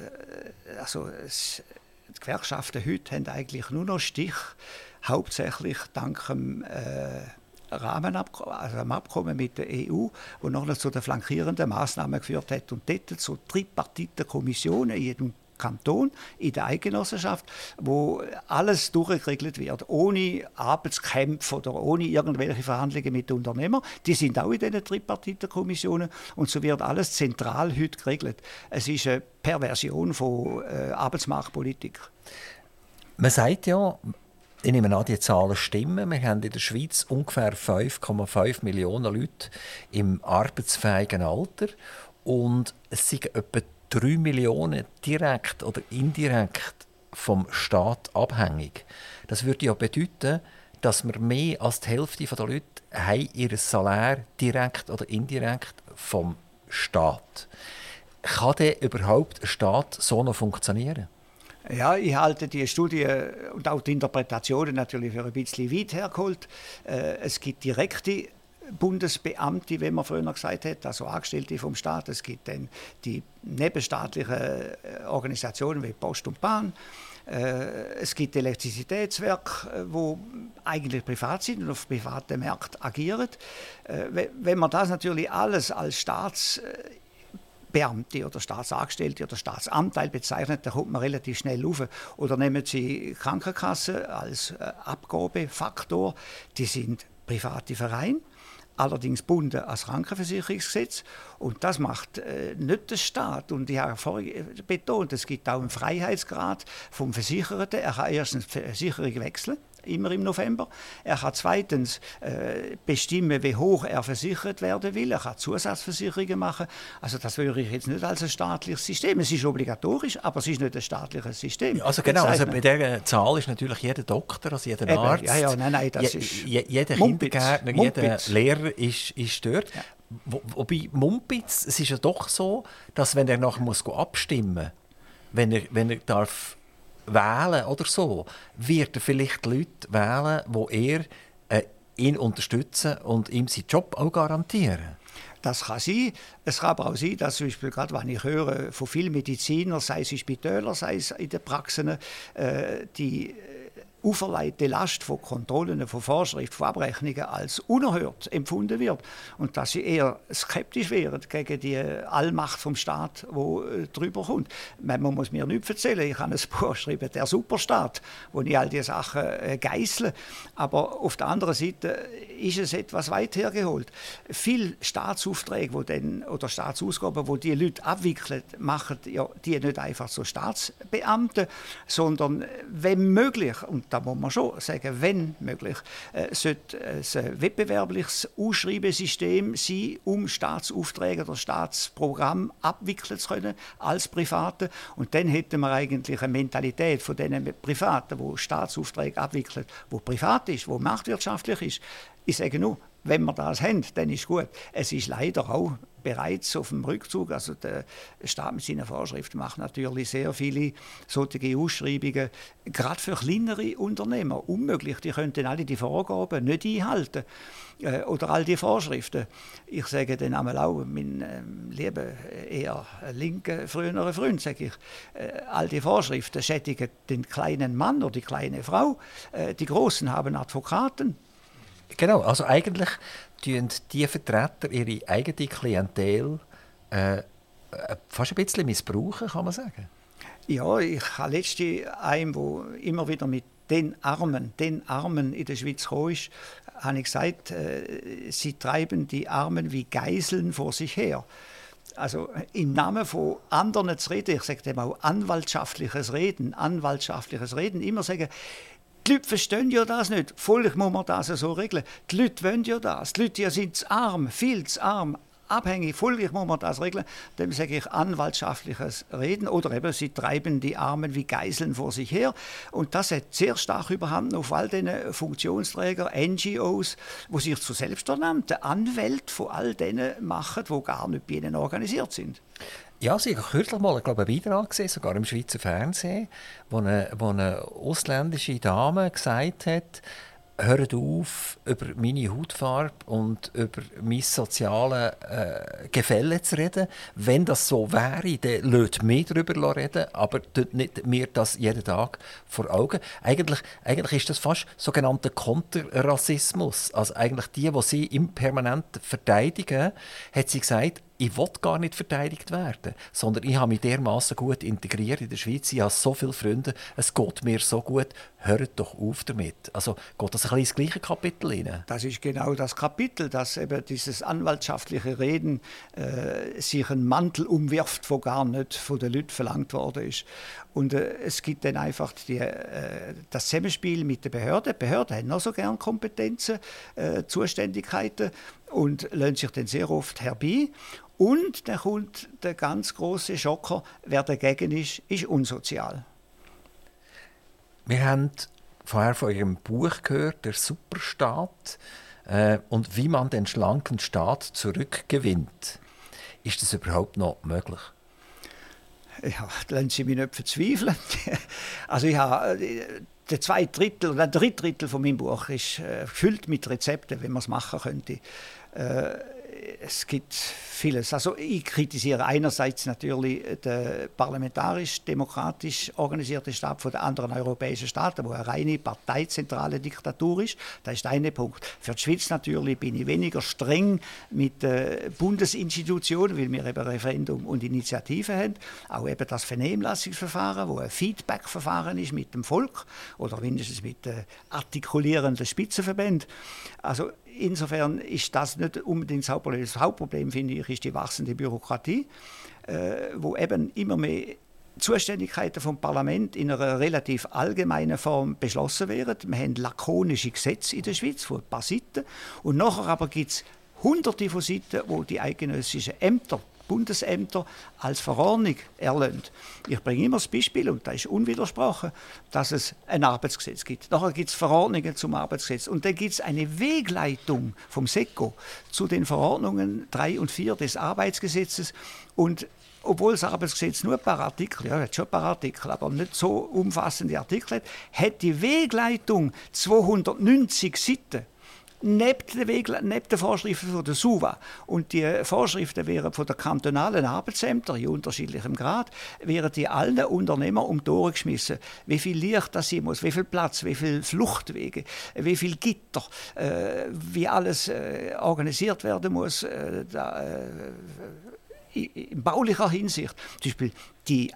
also es, die Gewerkschaften heute haben eigentlich nur noch Stich, hauptsächlich dank dem äh, Rahmenabkommen, also einem Abkommen mit der EU, wo noch zu den flankierenden Maßnahmen geführt hat und dort so tripartite Kommissionen in jedem Kanton, in der Eidgenossenschaft, wo alles durchgeregelt wird, ohne Arbeitskämpfe oder ohne irgendwelche Verhandlungen mit Unternehmern. Die sind auch in diesen Tripartitenkommissionen und so wird alles zentral heute geregelt. Es ist eine Perversion von äh, Arbeitsmarktpolitik. Man sagt ja, ich nehme an, die Zahlen stimmen. Wir haben in der Schweiz ungefähr 5,5 Millionen Leute im arbeitsfähigen Alter und es sind etwa 3 Millionen direkt oder indirekt vom Staat abhängig. Das würde ja bedeuten, dass wir mehr als die Hälfte der Leute haben ihr Salär direkt oder indirekt vom Staat. Kann der überhaupt Staat so noch funktionieren? Ja, ich halte die Studie und auch die Interpretationen natürlich für ein bisschen weit hergeholt. Äh, es gibt direkte Bundesbeamte, wie man früher gesagt hat, also Angestellte vom Staat. Es gibt dann die nebenstaatlichen äh, Organisationen wie Post und Bahn. Äh, es gibt Elektrizitätswerke, wo eigentlich privat sind und auf privaten Märkten agieren. Wenn man das natürlich alles als Staats Beamte oder Staatsangestellte oder Staatsanteil bezeichnet, da kommt man relativ schnell auf. Oder nehmen Sie Krankenkasse als äh, Abgabefaktor, die sind private Vereine allerdings bunden als Krankenversicherungsgesetz. Und das macht äh, nicht der Staat. Und ich habe vorhin betont, es gibt auch einen Freiheitsgrad vom Versicherten. Er kann erstens die Versicherung wechseln immer im November. Er kann zweitens äh, bestimmen, wie hoch er versichert werden will. Er kann Zusatzversicherungen machen. Also das würde ich jetzt nicht als ein staatliches System. Es ist obligatorisch, aber es ist nicht ein staatliches System. Also genau, also bei dieser Zahl ist natürlich jeder Doktor, also jeder Eben, Arzt, ja, ja, nein, nein, das je, ist je, jeder Kindergärtner, jeder Lehrer ist, ist dort. Ja. Wo, wobei Mumpitz, es ist ja doch so, dass wenn er nachher muss abstimmen muss, wenn er, wenn er darf wählen oder so, wird er vielleicht Leute wählen, wo er äh, ihn unterstützen und ihm seinen Job auch garantieren. Das kann sein. Es kann aber auch sein, dass zum Beispiel gerade, wenn ich höre von vielen Medizinern, sei es in Spitälern, sei es in den Praxen, äh, die auferlegte Last von Kontrollen, von Vorschriften, von Abrechnungen als unerhört empfunden wird und dass sie eher skeptisch wären gegen die Allmacht vom Staat, wo äh, drüber kommt. Man muss mir nicht erzählen, ich habe ein Buch geschrieben, der Superstaat, wo ich all diese Sachen äh, geißle, aber auf der anderen Seite ist es etwas weit hergeholt. Viele Staatsaufträge wo dann, oder Staatsausgaben, wo die Leute abwickeln, machen ja, die nicht einfach so Staatsbeamte, sondern wenn möglich, und da muss man schon sagen, wenn möglich, äh, sollte es ein wettbewerbliches Ausschreibesystem sein, um Staatsaufträge oder Staatsprogramm abwickeln zu können als Private. Und dann hätten wir eigentlich eine Mentalität von diesen Privaten, wo Staatsaufträge abwickeln, wo privat ist, wo marktwirtschaftlich ist. Ich sage nur, wenn wir das haben, dann ist gut. Es ist leider auch bereits auf dem Rückzug. Also der Staat mit seinen Vorschriften macht natürlich sehr viele solche Ausschreibungen, gerade für kleinere Unternehmer, unmöglich. Die könnten alle die Vorgaben nicht einhalten äh, oder all die Vorschriften. Ich sage dann einmal auch, mein äh, lieber, eher linker, früherer Freund, sage ich, äh, all die Vorschriften schädigen den kleinen Mann oder die kleine Frau. Äh, die Großen haben Advokaten. Genau, also eigentlich tun die Vertreter ihre eigene Klientel äh, äh, fast ein bisschen missbrauchen, kann man sagen. Ja, ich habe letztens einen, der immer wieder mit den Armen, den Armen in der Schweiz gekommen ist, habe ich gesagt, äh, sie treiben die Armen wie Geiseln vor sich her. Also im Namen von anderen zu reden, ich sage dem auch anwaltschaftliches Reden, anwaltschaftliches Reden, immer sagen, die Leute verstehen ja das nicht. Folglich muss man das so regeln. Die Leute wollen ja das. Die Leute sind zu arm, viel zu arm, abhängig. Folglich muss man das regeln. Dem sage ich anwaltschaftliches Reden. Oder eben, sie treiben die Armen wie Geiseln vor sich her. Und das hat sehr stark überhand auf all den Funktionsträger, NGOs, wo sich zu selbsternannten Anwälten von all denen machen, die gar nicht bei ihnen organisiert sind. Ja, Sie haben kürzlich mal glaube einen Beitrag gesehen, sogar im Schweizer Fernsehen, wo eine, wo eine ausländische Dame gesagt hat, hört auf, über meine Hautfarbe und über mein soziales äh, Gefälle zu reden. Wenn das so wäre, dann lasst mich darüber reden, aber nicht mir das jeden Tag vor Augen. Eigentlich, eigentlich ist das fast sogenannter Konterrassismus. Also eigentlich die, die sie im permanent verteidigen, hat sie gesagt, ich will gar nicht verteidigt werden, sondern ich habe mich dermaßen gut integriert in der Schweiz. Ich habe so viele Freunde, es geht mir so gut. Hört doch auf damit. Also geht das ein bisschen ins gleiche Kapitel rein? Das ist genau das Kapitel, dass eben dieses anwaltschaftliche Reden äh, sich einen Mantel umwirft, wo gar nicht von den Leuten verlangt worden ist. Und äh, es gibt dann einfach die, äh, das Zusammenspiel mit den Behörden. Die Behörden haben noch so gerne Kompetenzen, äh, Zuständigkeiten und lassen sich dann sehr oft herbei. Und dann kommt der ganz große Schocker, wer dagegen ist, ist unsozial. Wir haben vorher von Ihrem Buch gehört, der Superstaat, äh, und wie man den schlanken Staat zurückgewinnt. Ist das überhaupt noch möglich? Ja, lassen Sie mich nicht verzweifeln. <laughs> Also ich habe äh, der zwei Drittel oder der dritte Drittel von meinem Buch ist äh, gefüllt mit Rezepten, wie man es machen könnte. Äh, es gibt vieles. Also ich kritisiere einerseits natürlich den parlamentarisch-demokratisch organisierten Staat von den anderen europäischen Staaten, wo eine reine parteizentrale Diktatur ist. Das ist eine Punkt. Für die Schweiz natürlich bin ich weniger streng mit den Bundesinstitutionen, weil wir eben Referendum und Initiative haben. Auch eben das Vernehmlassungsverfahren, wo ein Feedbackverfahren ist mit dem Volk oder mindestens mit den artikulierenden Spitzenverbänden. Also insofern ist das nicht unbedingt das Hauptproblem. Das Hauptproblem, finde ich, ist die wachsende Bürokratie, äh, wo eben immer mehr Zuständigkeiten vom Parlament in einer relativ allgemeinen Form beschlossen werden. Wir haben lakonische Gesetze in der Schweiz von ein paar Seiten. Und nachher aber gibt es hunderte von Seiten, wo die eidgenössischen Ämter Bundesämter als Verordnung erlöhnt. Ich bringe immer das Beispiel, und das ist unwidersprochen, dass es ein Arbeitsgesetz gibt. Nachher gibt es Verordnungen zum Arbeitsgesetz. Und dann gibt es eine Wegleitung vom SECO zu den Verordnungen 3 und 4 des Arbeitsgesetzes. Und obwohl das Arbeitsgesetz nur ein paar Artikel, ja, hat schon ein paar Artikel, aber nicht so umfassende Artikel hat, hat die Wegleitung 290 Seiten. Neben den, Wegel, neben den Vorschriften von der SUVA. Und die Vorschriften wären von der kantonalen Arbeitsämter in unterschiedlichem Grad, wären die allen Unternehmern um die Ohren geschmissen. Wie viel Licht das sein muss, wie viel Platz, wie viele Fluchtwege, wie viel Gitter, äh, wie alles äh, organisiert werden muss. Äh, da, äh, in baulicher Hinsicht. Zum Beispiel die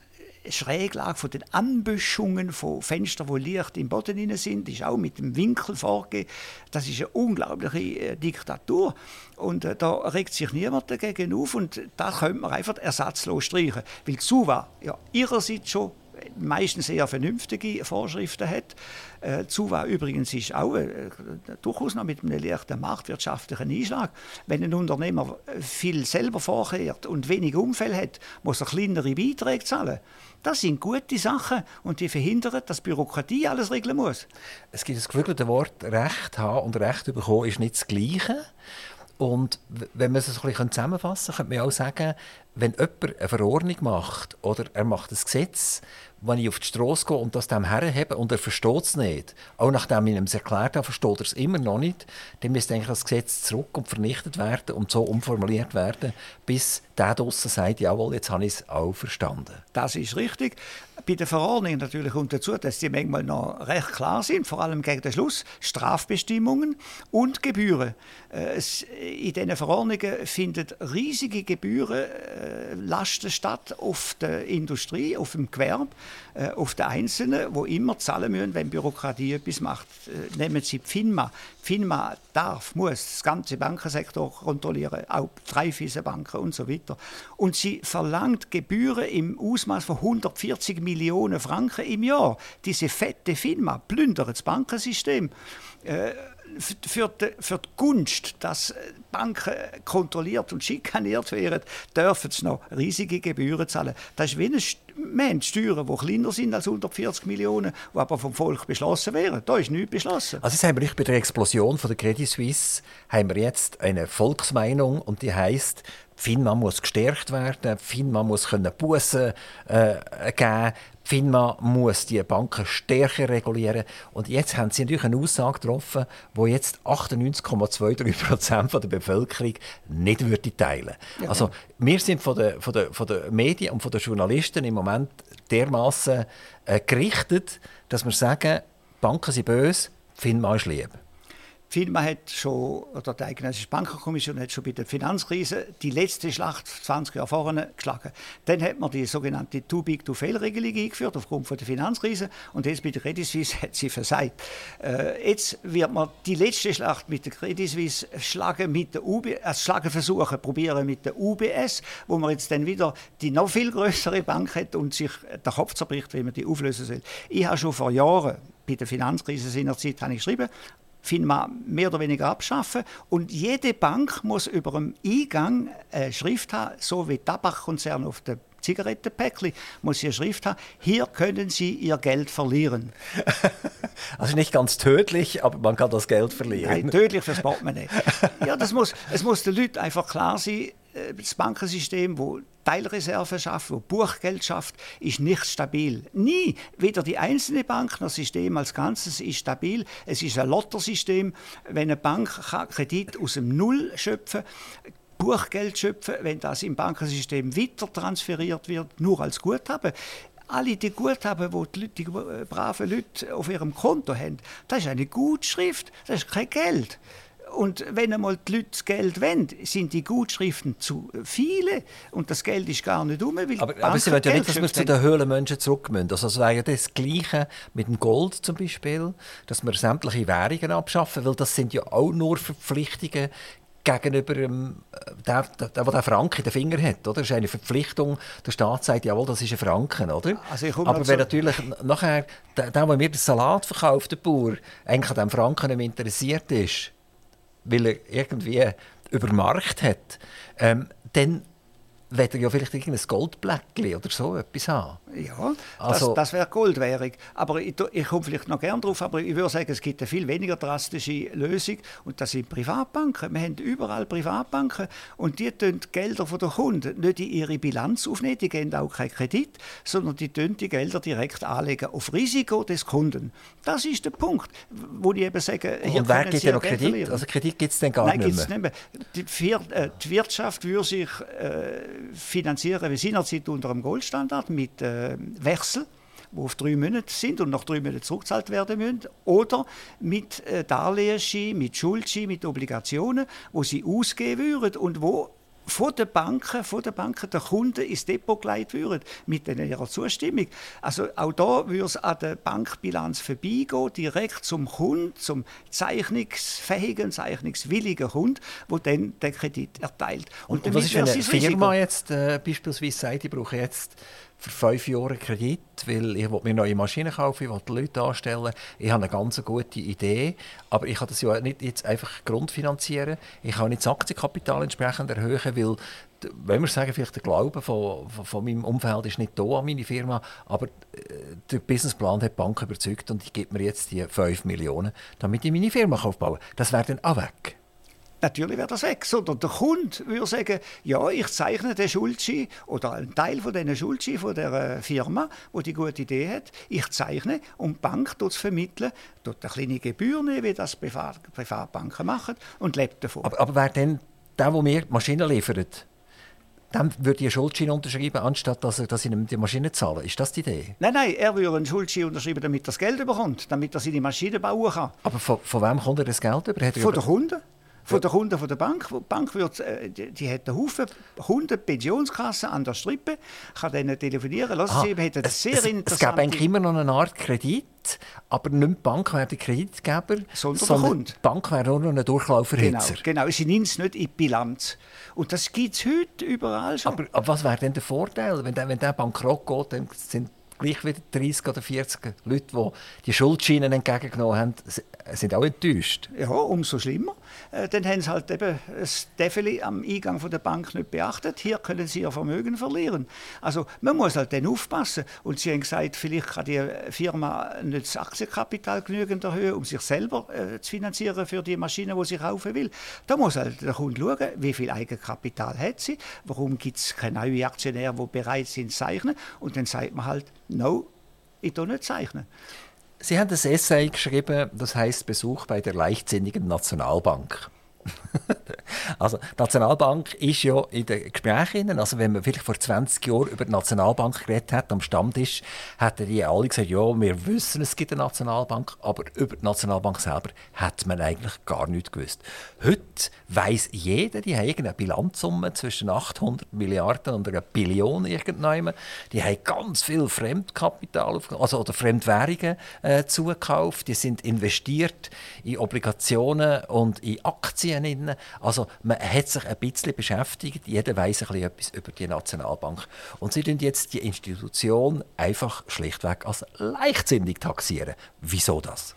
Schräglage von den Anbüschungen von Fenstern, wo Licht im Boden sind, ist auch mit dem Winkel vorgegeben. Das ist eine unglaubliche äh, Diktatur. Und äh, da regt sich niemand dagegen auf und da könnte man einfach ersatzlos streichen. Weil SUVA ja ihrerseits schon meistens sehr vernünftige Vorschriften hat. Äh, Zuwa übrigens ist auch äh, durchaus noch mit einem leichten marktwirtschaftlichen Einschlag. Wenn ein Unternehmer viel selber vorkehrt und wenig Umfeld hat, muss er kleinere Beiträge zahlen. Das sind gute Sachen und die verhindern, dass Bürokratie alles regeln muss. Es gibt das geflügelte Wort Recht haben und Recht bekommen ist nicht das Gleiche. Und wenn man es ein bisschen zusammenfassen könnte man auch sagen, wenn jemand eine Verordnung macht oder er macht ein Gesetz, wenn ich auf die Straße gehe und das dem herhebe und er versteht es nicht, auch nachdem ich ihm es erklärt habe, versteht er es immer noch nicht, dann müsste eigentlich das Gesetz zurück und vernichtet werden und so umformuliert werden, bis der draussen sagt, jawohl, jetzt habe ich es auch verstanden. Das ist richtig. Bei den Verordnungen natürlich kommt dazu, dass die manchmal noch recht klar sind, vor allem gegen den Schluss, Strafbestimmungen und Gebühren. Äh, in diesen Verordnungen finden riesige Gebührenlasten statt auf der Industrie, auf dem Gewerbe, äh, auf den Einzelnen, wo immer zahlen müssen, wenn Bürokratie etwas macht. Äh, nehmen Sie die FINMA. Die FINMA darf, muss das ganze Bankensektor kontrollieren, auch drei Banken und so weiter. Und sie verlangt Gebühren im Ausmaß von 140 Millionen Franken im Jahr. Diese fette FINMA plündert das Bankensystem. Äh, für die, für die Gunst, dass Banken kontrolliert und schikaniert werden, dürfen sie noch riesige Gebühren zahlen. Das ist wie eine Mensch Steuern, die kleiner sind als 140 Millionen, die aber vom Volk beschlossen wären. Da ist nichts beschlossen. Also haben wir bei der Explosion von der Credit Suisse haben wir jetzt eine Volksmeinung und die heißt FINMA muss gestärkt werden, FINMA muss Bussen äh, geben, FINMA muss die Banken stärker regulieren. Und jetzt haben sie natürlich eine Aussage getroffen, wo jetzt 98,23 Prozent der Bevölkerung nicht würde teilen. Ja. Also wir sind von den von der, von der Medien und von den Journalisten im Moment dermaßen äh, gerichtet, dass wir sagen, Banken sind böse, FINMA ist lieb. FINMA hat schon, oder die Eidgenössische Bankenkommission hat schon bei der Finanzkrise die letzte Schlacht 20 Jahre vorne geschlagen. Dann hat man die sogenannte Too Big to Fail Regelung eingeführt aufgrund von der Finanzkrise und jetzt bei der Credit Suisse hat sie versagt. Äh, jetzt wird man die letzte Schlacht mit der Credit Suisse schlagen mit der UB, äh, schlagen versuchen, probieren mit der UBS, wo man jetzt dann wieder die noch viel größere Bank hat und sich der Kopf zerbricht, wie man die auflösen soll. Ich habe schon vor Jahren bei der Finanzkrise seinerzeit habe ich geschrieben, FINMA mehr oder weniger abschaffen. Und jede Bank muss über dem Eingang eine Schrift haben, so wie Tabakkonzern auf dem Zigarettenpäckchen muss sie eine Schrift haben, hier können Sie Ihr Geld verlieren. <laughs> Also nicht ganz tödlich, aber man kann das Geld verlieren. Nein, tödlich fürs Portemonnaie. Ja, das muss, es muss den Leuten einfach klar sein, äh, das Bankensystem, wo Teilreserven schafft, wo Buchgeld schafft, ist nicht stabil. Nie. Weder die einzelne Bank noch das System als Ganzes ist stabil. Es ist ein Lottersystem. Wenn eine Bank Kredit aus dem Null schöpfen Buchgeld schöpfen, wenn das im Bankensystem weiter transferiert wird, nur als Guthaben alle die Guthaben, die die, Leute, die braven Leute auf ihrem Konto haben, das ist eine Gutschrift, das ist kein Geld. Und wenn einmal die Leute das Geld wollen, sind die Gutschriften zu viele und das Geld ist gar nicht um. aber, aber Sie wollen ja nicht, dass wir zu den Höhlenmenschen zurück müssen. Also es wäre ja das Gleiche mit dem Gold zum Beispiel, dass wir sämtliche Währungen abschaffen, weil das sind ja auch nur Verpflichtungen gegenüber dem, der, der, der, der Franken in den Finger hat. Oder? Das ist eine Verpflichtung. Der Staat sagt, jawohl, das ist ein Franken. Oder? Also Aber wenn natürlich nachher der, der, der mir den Salat verkauft, der Bauer, eigentlich an diesem Franken nicht interessiert ist, weil er irgendwie über Markt hat, ähm, dann wird er ja vielleicht irgendein Goldblättchen oder so etwas haben. Ja, also, das, das wäre Goldwährung. Aber ich, ich komme vielleicht noch gerne drauf, aber ich würde sagen, es gibt eine viel weniger drastische Lösung und das sind Privatbanken. Wir haben überall Privatbanken und die tun die Gelder der Kunden nicht in ihre Bilanz aufnehmen, die geben auch keinen Kredit, sondern die tun die Gelder direkt anlegen auf Risiko des Kunden. Das ist der Punkt, wo ich eben sage, hier und wer gibt ja noch Kredit? Verlieren. Also Kredit gibt es dann gar Nein, nicht mehr? Nicht mehr. Die, äh, die Wirtschaft würde sich äh, finanzieren wie seinerzeit unter dem Goldstandard mit äh, Wechsel die auf drei Monate sind und nach drei Monaten zurückgezahlt werden müssen, oder mit äh, Darlehensschein, mit Schuldschein, mit Obligationen, wo sie ausgeben würden und wo von den Banken, von den Banken der Kunden ins Depot geleitet würden, mit ihrer Zustimmung. Also auch da würde es an der Bankbilanz vorbeigehen, direkt zum Kunden, zum zeichnungsfähigen, zeichnungswilligen Kunden, der dann den Kredit erteilt. Und, und, und was ist, wenn eine Firma jetzt äh, beispielsweise sagt, ich brauche jetzt für fünf Jahre Kredit, weil ich mir neue Maschinen kaufen, ich will Leute anstellen. Ich habe eine ganz gute Idee, aber ich kann das ja nicht jetzt einfach grundfinanzieren. Ich kann nicht das Aktienkapital entsprechend erhöhen, weil wenn wir sagen, vielleicht der Glaube von, von, von, meinem Umfeld ist nicht da an meine Firma, aber äh, der Businessplan hat die Bank überzeugt und ich gebe mir jetzt die 5 Millionen, damit ich meine Firma aufbauen kann. Das wäre dann auch weg. Natürlich wäre das weg. Sondern der Kunde würde sagen, ja, ich zeichne den Schuldschein oder einen Teil von diesen Schuldschein von der äh, Firma, die die gute Idee hat, ich zeichne und die Bank dort vermitteln, dort eine kleine Gebühr nehmen, wie das Privatbanken machen und lebt davon. Aber, aber wer denn der, der mir Maschinen liefert, dann würde einen Schuldschein unterschreiben, anstatt dass, er, dass ich ihm die Maschine zahle. Ist das die Idee? Nein, nein, er würde einen Schuldschein unterschreiben, damit er das Geld bekommt, damit er seine Maschine bauen kann. Aber von, von wem kommt er das Geld über? Von den Kunden von den Kunden von der Bank. Die Bank wird, äh, die, die hat einen Haufen Kunden, Pensionskassen an der Strippe, kann denen telefonieren. Lassen Sie, hat es, sehr es, es gab eigentlich immer noch eine Art Kredit, aber nicht die Bank wäre der Kreditgeber, sondern, sondern die Bank wäre nur noch ein Durchlauferhitzer. Genau, genau. sie nimmt es nicht in die Bilanz. Und das gibt es heute überall schon. Aber, aber was wäre denn der Vorteil? Wenn der, wenn der bankrott geht, dann sind gleich wieder 30 oder 40 Leute, die die Schuldscheine entgegengenommen haben, sind auch enttäuscht. Ja, umso schlimmer. Äh, dann haben sie halt eben das Defeli am Eingang von der Bank nicht beachtet. Hier können sie ihr Vermögen verlieren. Also man muss halt dann aufpassen. Und sie haben gesagt, vielleicht kann die Firma nicht das Aktienkapital genügend erhöhen, um sich selber äh, zu finanzieren für die Maschine, die sie kaufen will. Da muss halt der Kunde schauen, wie viel Eigenkapital hat sie, warum gibt es keine neuen Aktionäre, die bereit sind zu zeichnen. Und dann sagt man halt, no, ich tue nicht zeichnen. Sie haben das Essay geschrieben, das heißt Besuch bei der leichtsinnigen Nationalbank. <laughs> also die Nationalbank ist ja in den Gesprächen, also wenn man vielleicht vor 20 Jahren über die Nationalbank geredet hat, am Stammtisch, hätten die alle gesagt, ja, wir wissen, es gibt eine Nationalbank, aber über die Nationalbank selber hat man eigentlich gar nichts gewusst. Heute weiß jeder, die haben eine Bilanzsumme zwischen 800 Milliarden und einer Billion irgendwann. Die haben ganz viel Fremdkapital, also oder Fremdwährungen äh, zugekauft, die sind investiert in Obligationen und in Aktien Medien. Also man hat sich ein bisschen beschäftigt, jeder weiß ein bisschen etwas über die Nationalbank. Und sie tun jetzt die Institution einfach schlichtweg als leichtsinnig taxieren. Wieso das?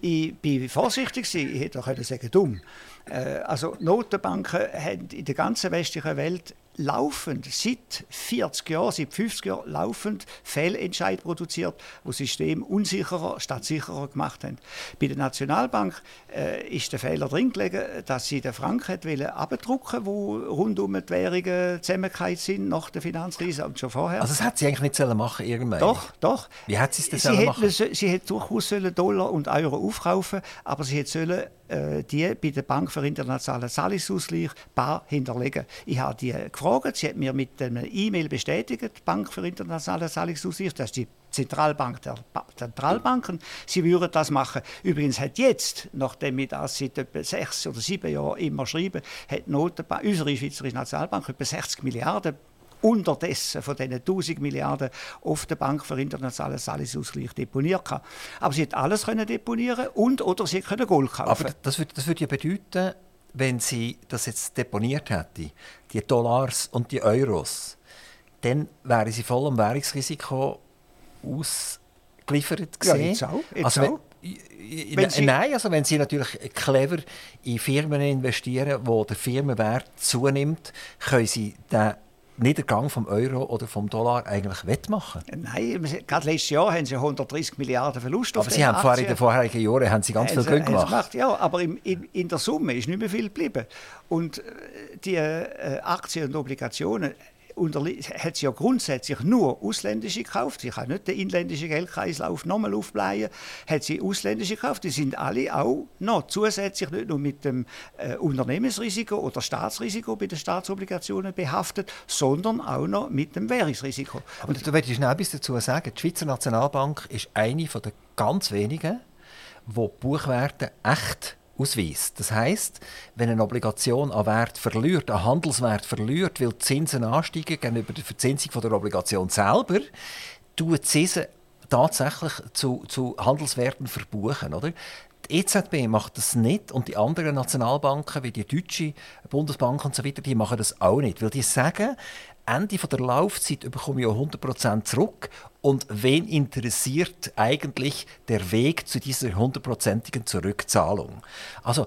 Ich bin vorsichtig, ich hätte auch sagen dumm. Äh, also Notenbanken haben in der ganzen westlichen Welt laufend, seit 40 Jahren, seit 50 Jahren, laufend Fehlentscheid produziert, wo System unsicherer statt sicherer gemacht haben. Bei der Nationalbank äh, ist der Fehler drin gelegen, dass sie den Franken abdrucken wo rund um die Währungen zusammengefallen sind nach der Finanzkrise und schon vorher. Also das hat sie eigentlich nicht sollen machen irgendwann? Doch, doch. Wie hat sie es denn sie sollen machen? Sie, hätte durchaus sollen Dollar und Euro aufkaufen aber sie hätte sollen die bei der Bank für internationalen Zahlungsausgleich bar hinterlegen. Ich habe die gefragt, sie hat mir mit einer E-Mail bestätigt, die Bank für internationalen Zahlungsausgleich, das ist die Zentralbank der Zentralbanken, sie würden das machen. Übrigens hat jetzt, nachdem wir das seit etwa sechs oder sieben Jahren immer schreiben, hat Notenbank, unsere Schweizerische Nationalbank etwa 60 Milliarden unterdessen von diesen 1000 Milliarden auf der Bank für internationalen Zahlungsausgleich deponiert kann. Aber sie hat alles können deponieren und oder sie können Gold kaufen. Aber das würde, das würde ja bedeuten, wenn sie das jetzt deponiert hätte, die Dollars und die Euros, dann wären sie voll am Währungsrisiko ausgeliefert gewesen. Ja, jetzt auch. Jetzt also, auch. Wenn Sie Nein, also wenn Sie natürlich clever in Firmen investieren, wo der Firmenwert zunimmt, können Sie den Niedergang vom Euro oder vom Dollar eigentlich wettmachen? Nein, gerade letztes Jahr haben sie 130 Milliarden Verlust Aber Sie haben vorher in den vorherigen Jahren haben sie ganz viel Gewinn gemacht. gemacht. Ja, aber in, in, in, der Summe ist nicht mehr viel geblieben. Und äh, die äh, Aktien und Obligationen hat sie ja grundsätzlich nur ausländische gekauft. Sie kann nicht den inländischen Geldkreislauf nochmal aufbleiben. Hat sie ausländische gekauft. Die sind alle auch noch zusätzlich nicht nur mit dem äh, Unternehmensrisiko oder Staatsrisiko bei den Staatsobligationen behaftet, sondern auch noch mit dem Währungsrisiko. Aber du willst schnell etwas dazu sagen. Die Schweizer Nationalbank ist eine der ganz wenigen, die Buchwerte echt ausweist. Das heißt, wenn eine Obligation an Wert verliert, an Handelswert verliert, weil die Zinsen ansteigen gegenüber der Verzinsung der Obligation selber, tun die Zinsen tatsächlich zu, zu Handelswerten verbuchen. Oder? Die EZB macht das nicht und die anderen Nationalbanken, wie die Deutsche Bundesbank und so weiter, die machen das auch nicht, weil die sagen, Ende der Laufzeit bekomme ich 100% zurück. Und wen interessiert eigentlich der Weg zu dieser hundertprozentigen Zurückzahlung? Also,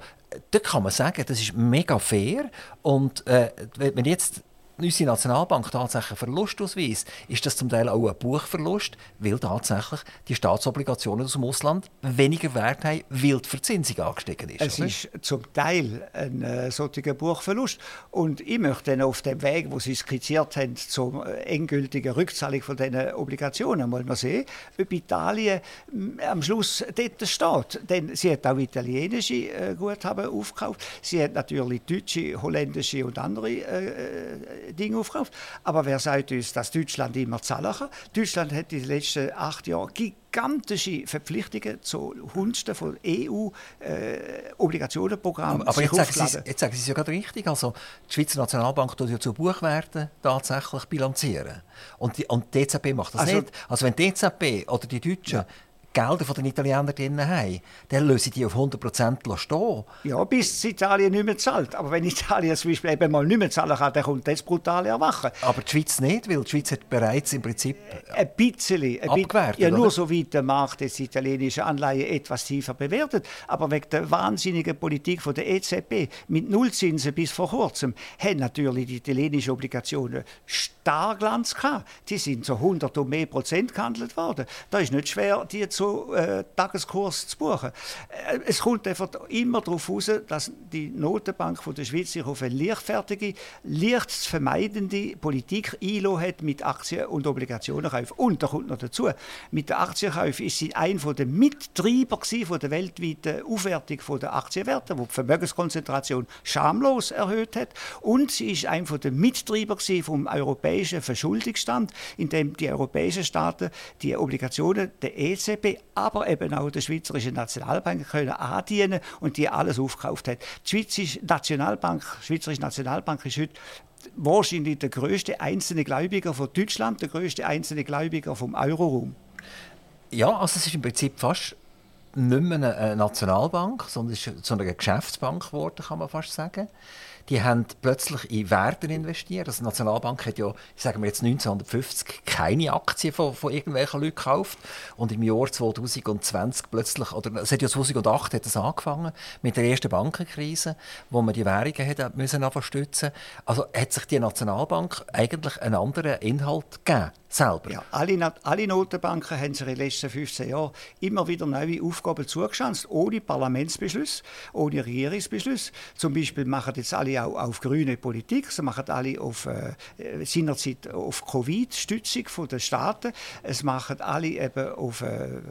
da kann man sagen, das ist mega fair. Und äh, wenn man jetzt unsere Nationalbank tatsächlich einen Verlust ausweist, ist das zum Teil auch ein Buchverlust, weil tatsächlich die Staatsobligationen aus dem Ausland weniger Wert haben, weil die Verzinsung angestiegen ist. Es oder? ist zum Teil ein äh, solcher Buchverlust. Und ich möchte dann auf dem Weg, wo Sie skizziert haben, zur äh, endgültigen Rückzahlung von diesen Obligationen, mal sehen, ob Italien äh, am Schluss dort steht. Denn sie hat auch italienische äh, Guthaben aufgekauft. Sie hat natürlich deutsche, holländische und andere äh, Dinge aufkauft. Aber wer sagt uns, dass Deutschland immer zahlen kann? Deutschland hat in den letzten acht Jahren gigantische Verpflichtungen zugunsten von EU-Obligationenprogrammen. Äh, aber jetzt sagen, Sie, jetzt sagen Sie es ja gerade richtig. Also, die Schweizer Nationalbank tut ja zu Buchwerten tatsächlich bilanzieren. Und die, und die EZB macht das also, nicht. Also wenn die EZB oder die Deutschen ja. Gelder von den Italienern drin haben, dann lösen die auf 100% stehen. Ja, bis Italien nicht mehr zahlt. Aber wenn Italien zum Beispiel eben mal nicht mehr zahlen kann, dann kommt das brutale Erwachen. Aber die Schweiz nicht, weil die Schweiz hat bereits im Prinzip ein bisschen, ein abgewertet. Ja, nur so weit der Markt das italienische Anleihen etwas tiefer bewertet. Aber wegen der wahnsinnigen Politik von der EZB mit Nullzinsen bis vor kurzem haben natürlich die italienischen Obligationen Starglanz gehabt. Die sind so 100 und mehr Prozent gehandelt worden. Da ist nicht schwer, die zu äh, Tageskurs zu buchen. Äh, es kommt einfach immer darauf heraus, dass die Notenbank von der Schweiz sich auf eine leichtfertige, leicht zu vermeidende Politik einlassen hat mit Aktien- und Obligationenkäufen. Und da kommt noch dazu, mit den Aktienkäufen ist sie ein der Mittreiber von der weltweiten Aufwertung der Aktienwerte, wo die Vermögenskonzentration schamlos erhöht hat. Und sie ist ein der Mittreiber vom europäischen Verschuldungsstand, in dem die europäischen Staaten die Obligationen der EZB aber eben auch der Schweizerischen Nationalbank können andienen und die alles aufgekauft hat. Die Schweizerische Nationalbank, Schweizerische Nationalbank ist heute wahrscheinlich der größte einzelne Gläubiger von Deutschland, der größte einzelne Gläubiger vom Euroraum. Ja, also es ist im Prinzip fast nicht mehr eine Nationalbank, sondern es ist zu einer Geschäftsbank geworden, kann man fast sagen die haben plötzlich in Werte investiert. Also die Nationalbank hat ja, ich sage mal jetzt 1950, keine Aktien von, von irgendwelchen Leuten gekauft. Und im Jahr 2020 plötzlich, oder es hat ja 2008 hat es angefangen mit der ersten Bankenkrise, wo man die Währungen hat müssen stützen. Also hat sich die Nationalbank eigentlich einen anderen Inhalt gegeben selber. Ja, alle, alle Notenbanken haben sich in den letzten 15 Jahren immer wieder neue Aufgaben zugeschanzt, ohne Parlamentsbeschluss, ohne Regierungsbeschluss. Zum Beispiel machen jetzt alle auch auf grüne Politik, sie machen alle auf äh, seinerzeit auf Covid-Stützung der Staaten, es machen alle eben auf äh,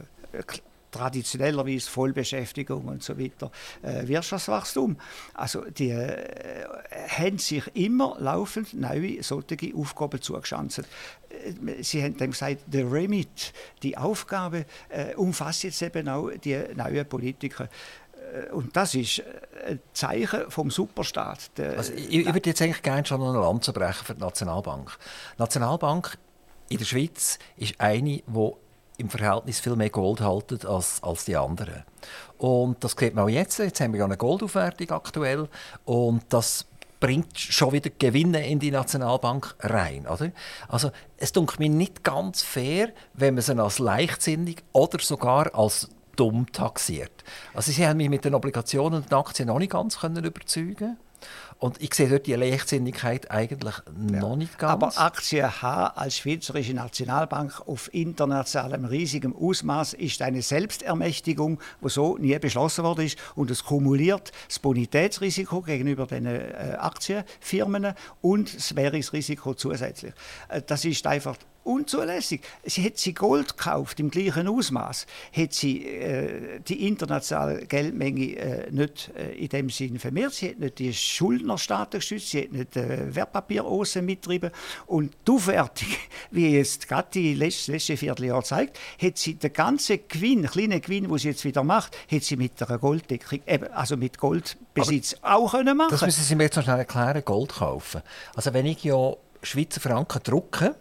traditionellerweise Vollbeschäftigung und so weiter, äh, Wirtschaftswachstum. Also die äh, haben sich immer laufend neue solche Aufgaben zugeschanzt. Äh, Sie haben dann gesagt, der Remit, die Aufgabe äh, umfasst jetzt eben auch die neuen Politiker. Äh, und das ist ein Zeichen vom Superstaat. Also ich, ich würde jetzt eigentlich gerne schon eine Lanze brechen für die Nationalbank. Die Nationalbank in der Schweiz ist eine, die im Verhältnis viel mehr Gold halten als, als die anderen. Und das sieht man auch jetzt. Jetzt haben wir ja eine Goldaufwertung aktuell und das bringt schon wieder Gewinne in die Nationalbank rein. Oder? Also es dunkelt mir nicht ganz fair, wenn man sie als leichtsinnig oder sogar als dumm taxiert. Also sie haben mich mit den Obligationen und den Aktien noch nicht ganz können überzeugen Und ich sehe dort die Leichtsinnigkeit eigentlich ja. noch nicht ganz. Aber Aktien H als Schweizerische Nationalbank auf internationalem riesigem Ausmaß ist eine Selbstermächtigung, die so nie beschlossen worden ist. Und es kumuliert das Bonitätsrisiko gegenüber den äh, Aktienfirmen und das Währungsrisiko zusätzlich. Äh, das ist einfach unzulässig. Sie hat sie Gold gekauft im gleichen Ausmaß, hat sie äh, die internationale Geldmenge äh, nicht äh, in dem Sinne vermehrt. Sie hat nicht die Schuldnerstaaten gestützt, sie hat nicht äh, Wertpapierosen mitgetrieben und die Aufwertung, <laughs> wie jetzt gerade die letzte, letzte Vierteljahr zeigt, hat sie den ganzen Gewinn, kleinen Gewinn, den sie jetzt wieder macht, hat sie mit einer Golddeckung, also mit Goldbesitz Aber auch können machen. Das müssen Sie mir jetzt noch schnell erklären, Gold kaufen. Also wenn ich ja Schweizer Franken drucke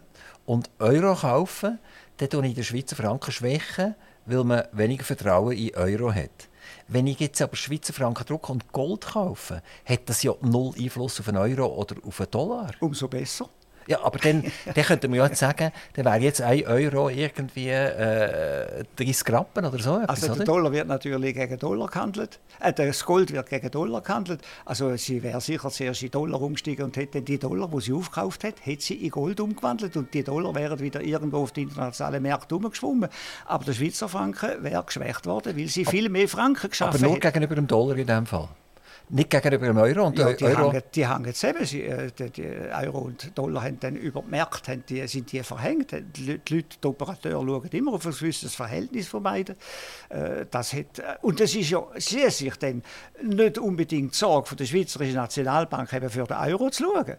und Euro kaufen, dann tue ich den Schweizer Franken schwächen, weil man weniger Vertrauen in Euro hat. Wenn ich jetzt aber Schweizer Franken drucke und Gold kaufe, hat das ja null Einfluss auf einen Euro oder auf einen Dollar. Umso besser. Ja, aber dann, dann könnte man ja jetzt sagen, dann wäre jetzt 1 Euro irgendwie äh, 30 Rappen oder so. Etwas, also der? Dollar wird natürlich gegen Dollar gehandelt. Äh, das Gold wird gegen Dollar gehandelt. Also sie wäre sicher zuerst in Dollar umgestiegen und hätte die Dollar, die sie aufgekauft hat, hätte sie in Gold umgewandelt und die Dollar wären wieder irgendwo auf die internationalen Märkte umgeschwommen. Aber der Schweizer Franken wäre geschwächt worden, weil sie viel mehr Franken geschaffen hat. Aber nur gegenüber dem Dollar in dem Fall? Nicht gegenüber dem Euro. Und ja, die, Euro hängen, die hängen zusammen. Äh, die, die, Euro und Dollar haben dann über Märkte haben die, sind die verhängt. Die Leute, die Operateure schauen immer auf ein gewisses Verhältnis von beiden. Äh, das hat, äh, und das ist ja schließlich dann nicht unbedingt die Sorge von der Schweizerischen Nationalbank eben für den Euro zu schauen.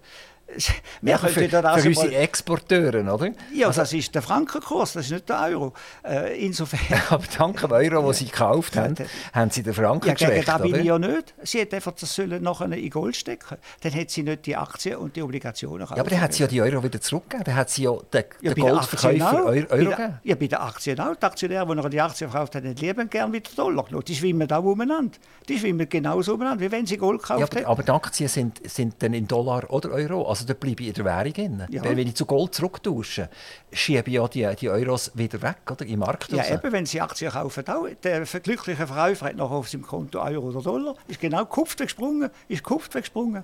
Wir ja, für, für also unsere Exporteure, oder? Ja, also, das ist der Frankenkurs, das ist nicht der Euro. Äh, insofern... <laughs> aber dank dem Euro, den Sie gekauft haben, haben Sie den Franken ja, geschwächt, da bin ich ja nicht. Sie hätte einfach das sollen nachher in Gold stecken. Dann hätte sie nicht die Aktien und die Obligationen kaufen. Ja, aber dann hat sie ja die Euro wieder zurückgegeben. Dann hat sie ja den, ja, den Goldverkäufer Euro, Euro gegeben. Ja, bei den Aktien auch. Die Aktionäre, die noch die Aktien verkauft haben, lieben gerne wieder Dollar genommen. Die schwimmen da umeinander. Die schwimmen genauso umeinander, wie wenn sie Gold gekauft ja, aber, aber die Aktien sind, sind dann in Dollar oder Euro. Also da bleibe ich in der Währung drin. Ja. Wenn ich zu Gold zurücktausche, schiebe ich ja die, die Euros wieder weg oder, im Markt Ja, raus. eben, wenn Sie Aktien kaufen, auch. Der glückliche Verkäufer hat noch auf seinem Konto Euro oder Dollar, ist genau Kupfer gesprungen, ist Kupfer gesprungen.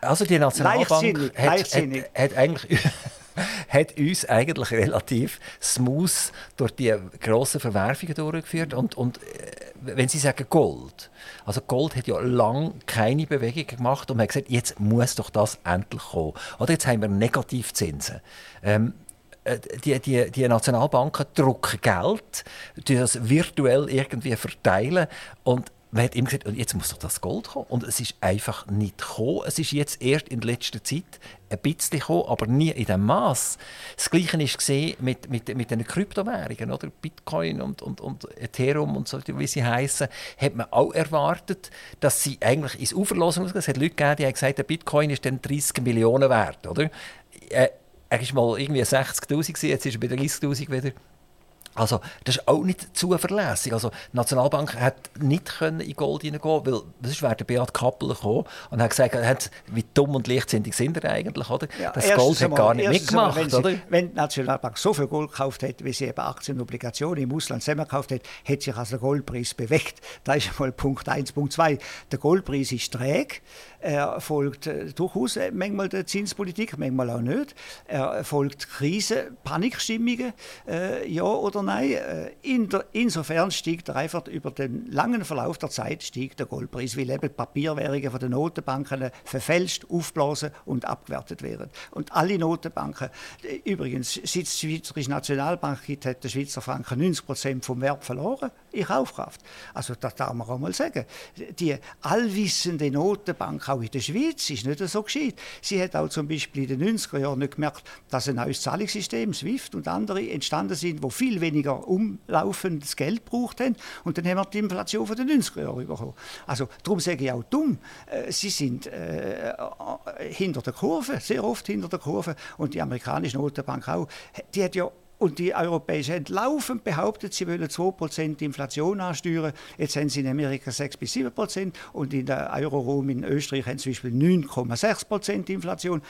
Also die Nationalbank hat, hat, hat, eigentlich <laughs> hat uns eigentlich relativ smooth durch die grossen Verwerfungen durchgeführt. Und, und äh, wenn Sie sagen Gold, also Gold hat ja lange keine Bewegung gemacht und man hat gesagt, jetzt muss doch das endlich kommen. Oder jetzt haben wir Negativzinsen. Ähm, äh, die, die, die Nationalbanken drucken Geld, die das virtuell irgendwie verteilen und man hat immer gesagt, jetzt muss doch das Gold kommen. Und es ist einfach nicht gekommen. Es ist jetzt erst in letzter Zeit ein bisschen gekommen, aber nie in dem Maß. Das Gleiche ist gesehen mit, mit, mit den Kryptowährungen, oder? Bitcoin und, und, und Ethereum und so, wie sie heißen, hat man auch erwartet, dass sie eigentlich ins Uferlosen rausgehen. Es hat Leute gegeben, die haben gesagt, der Bitcoin ist dann 30 Millionen wert, oder? Äh, er war mal irgendwie 60'000, jetzt ist er bei 30'000 wieder. Also, das ist auch nicht zuverlässig. Also, die Nationalbank hat nicht können in Gold hineingehen weil sonst wäre der Beat Kappel gekommen und hat gesagt, hat, wie dumm und leichtsinnig sind er eigentlich, oder? Ja, das Gold hat gar nicht mitgemacht, wenn, oder? Sie, wenn die Nationalbank so viel Gold gekauft hätte, wie sie eben Aktien und Obligationen im Ausland zusammen gekauft hätte, hätte sich also der Goldpreis bewegt. Da ist mal Punkt 1. Punkt 2. Der Goldpreis ist träge. Er folgt äh, durchaus äh, manchmal der Zinspolitik, manchmal auch nicht. Er folgt Krisen, Panikstimmungen, äh, ja oder nein. Äh, in der, insofern steigt er einfach über den langen Verlauf der Zeit steigt der Goldpreis, weil eben Papierwährungen von den Notenbanken verfälscht, aufblasen und abgewertet werden. Und alle Notenbanken, äh, übrigens, seit es die Schweizerische Nationalbank gibt, hat der Schweizer Franken 90 Prozent vom Wert verloren in Kaufkraft. Also das darf man auch mal sagen. Die allwissende Notenbank auch in der Schweiz ist nicht so gescheit. Sie hat auch zum Beispiel in den 90er Jahren nicht gemerkt, dass ein neues Zahlungssystem, SWIFT und andere entstanden sind, wo viel weniger umlaufendes Geld braucht haben. Und dann haben wir die Inflation von den 90er Jahren bekommen. Also darum sage ich auch dumm. Äh, sie sind äh, hinter der Kurve, sehr oft hinter der Kurve. Und die amerikanische Notenbank auch. Die hat ja und die Europäische haben laufend behauptet, sie wollen 2% Inflation ansteuern. Jetzt haben sie in Amerika 6 bis 7% und in der Euroraum in Österreich haben sie zum Beispiel 9,6% Inflation.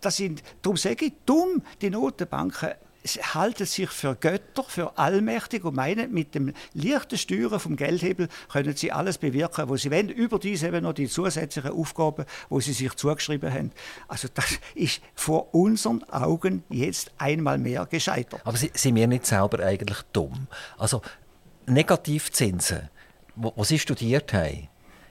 Das sind, darum sage ich, dumm, die Notenbanken halten sich für Götter, für allmächtig und meinen, mit dem leichten Steuern vom Geldhebel können sie alles bewirken, was sie wollen. Überdies eben noch die zusätzlichen Aufgaben, wo sie sich zugeschrieben haben. Also das ist vor unseren Augen jetzt einmal mehr gescheitert. Aber sind wir nicht selber eigentlich dumm? Also Negativzinsen, wo, Sie studiert haben,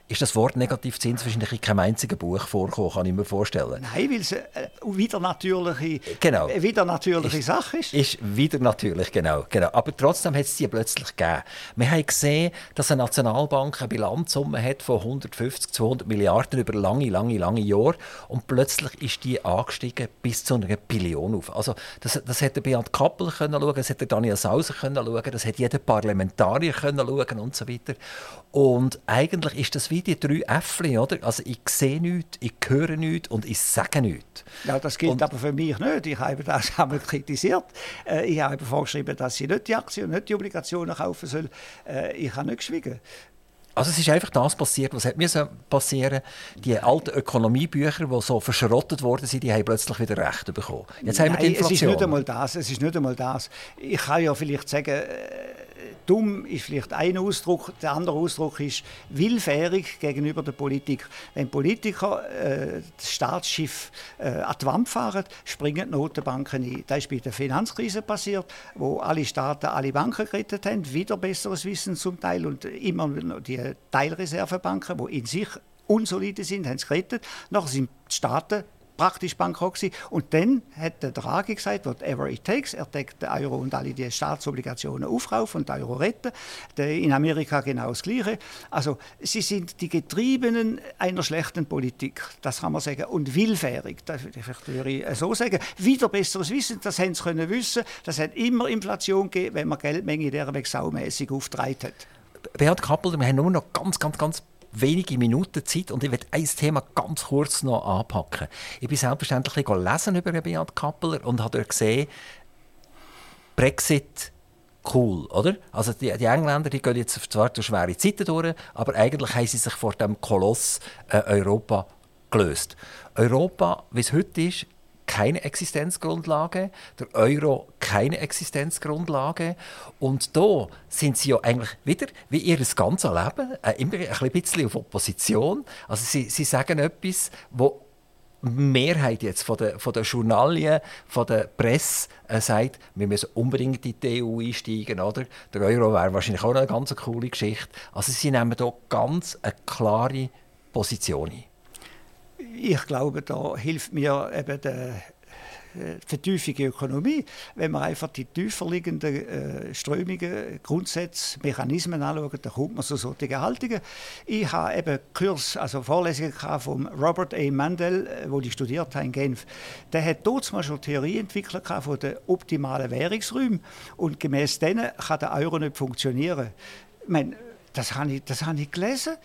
ist das Wort Negativzins wahrscheinlich in keinem einzigen Buch vorgekommen, kann ich mir vorstellen. Nein, weil es eine wieder natürliche, genau. wieder natürliche ist, Sache ist. Ist wieder natürlich, genau, genau. Aber trotzdem hat es die plötzlich gegeben. Wir haben gesehen, dass eine Nationalbank eine Bilanzsumme hat von 150, 200 Milliarden über lange, lange, lange Jahre und plötzlich ist die angestiegen bis zu einer Billion auf. Also das, das hätte Beat Kappel können schauen, das hätte Daniel Sauser können schauen, das hätte jeder Parlamentarier können schauen und so weiter. Und eigentlich ist das wie die drei Äffli, oder? Also ich sehe nichts, ich höre nichts und ich sage nichts. Ja, das gilt und, aber für mich nicht. Ich habe das <laughs> einmal kritisiert. Äh, ich habe vorgeschrieben, dass sie nicht die Aktien, nicht die Obligationen kaufen soll. Äh, ich habe nicht geschwiegen. Also es ist einfach das passiert, was hat mir passieren Die alten Ökonomiebücher, die so verschrottet worden sind, die haben plötzlich wieder Recht bekommen. Jetzt Nein, haben wir die Inflation. Es ist nicht einmal das. Es ist nicht einmal das. Ich kann ja vielleicht sagen, äh, Dumm ist vielleicht ein Ausdruck, der andere Ausdruck ist willfährig gegenüber der Politik. Wenn Politiker äh, das Staatsschiff äh, an die Wand fahren, springen die Notenbanken ein. Das ist bei der Finanzkrise passiert, wo alle Staaten alle Banken gerettet haben, wieder besseres Wissen zum Teil und immer noch die Teilreservebanken, die in sich unsolide sind, haben es gerettet. Nachher sind die Staaten praktisch bankrott gewesen. Und dann hat der Draghi gesagt, whatever it takes, er deckt den Euro und alle die Staatsobligationen aufkaufen und den Euro retten. In Amerika genau das Gleiche. Also sie sind die Getriebenen einer schlechten Politik, das kann man sagen, und willfährig, das würde ich so sagen. Wieder besseres Wissen, das haben sie können wissen, das hat immer Inflation gegeben, wenn man Geldmenge der Weg saumässig aufgetragen hat. Beat Kappel, wir haben nur noch ganz, ganz, ganz wenige Minuten Zeit und ich werde ein Thema ganz kurz noch anpacken. Ich bin selbstverständlich lesen über Beat Kappeler und habe dort gesehen, Brexit cool, oder? Also die, die, Engländer die gehen jetzt zwar durch schwere Zeiten durch, aber eigentlich haben sie sich vor dem Koloss äh, Europa gelöst. Europa, wie es heute ist, keine Existenzgrundlage, der Euro keine Existenzgrundlage. Und da sind sie ja eigentlich wieder, wie ihr ganzes Leben, äh, immer ein bisschen auf Opposition. Also sie, sie sagen etwas, wo Mehrheit jetzt von der, von der Journalien, von der Presse äh, sagt, wir müssen unbedingt in die EU einsteigen. Oder? Der Euro wäre wahrscheinlich auch eine ganz coole Geschichte. Also sie nehmen hier ganz eine klare Position ein ich glaube, da hilft mir eben der äh, Vertiefung Ökonomie, wenn man einfach die tiefer liegenden äh, Strömungen, Grundsätze, Mechanismen anschaut, dann kommt man zu solchen Haltungen. Ich habe eben Kurs, also Vorlesungen von Robert A. Mandel, äh, wo ich studiert habe in Genf. Der hat dort mal schon Theorie entwickelt von den optimalen Währungsräumen und gemäß denen kann der Euro nicht funktionieren. Ich meine, das habe ich, das habe ich gelesen.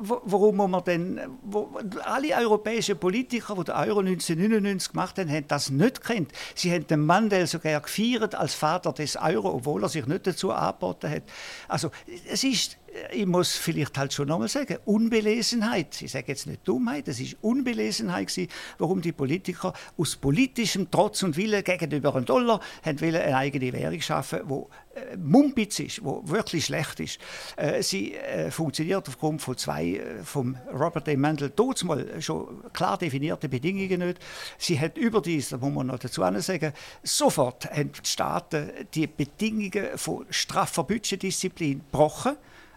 Warum man denn, wo, alle europäischen Politiker, die den Euro 1999 gemacht haben, haben das nicht gekannt. Sie haben den Mandel sogar gefeiert als Vater des Euro, obwohl er sich nicht dazu angeboten hat. Also es ist ich muss vielleicht halt schon nochmal sagen, Unbelesenheit. Ich sage jetzt nicht Dummheit, es ist Unbelesenheit gewesen, warum die Politiker aus politischem Trotz und Wille gegenüber dem Dollar haben eine eigene Währung schaffen, wo äh, Mumpitz ist, wo wirklich schlecht ist. Äh, sie äh, funktioniert aufgrund von zwei, äh, vom Robert A. Mandel mal schon klar definierte Bedingungen nicht. Sie hat überdies, da muss man noch dazu sagen, sofort haben die Staaten die Bedingungen von straffer Budgetdisziplin gebrochen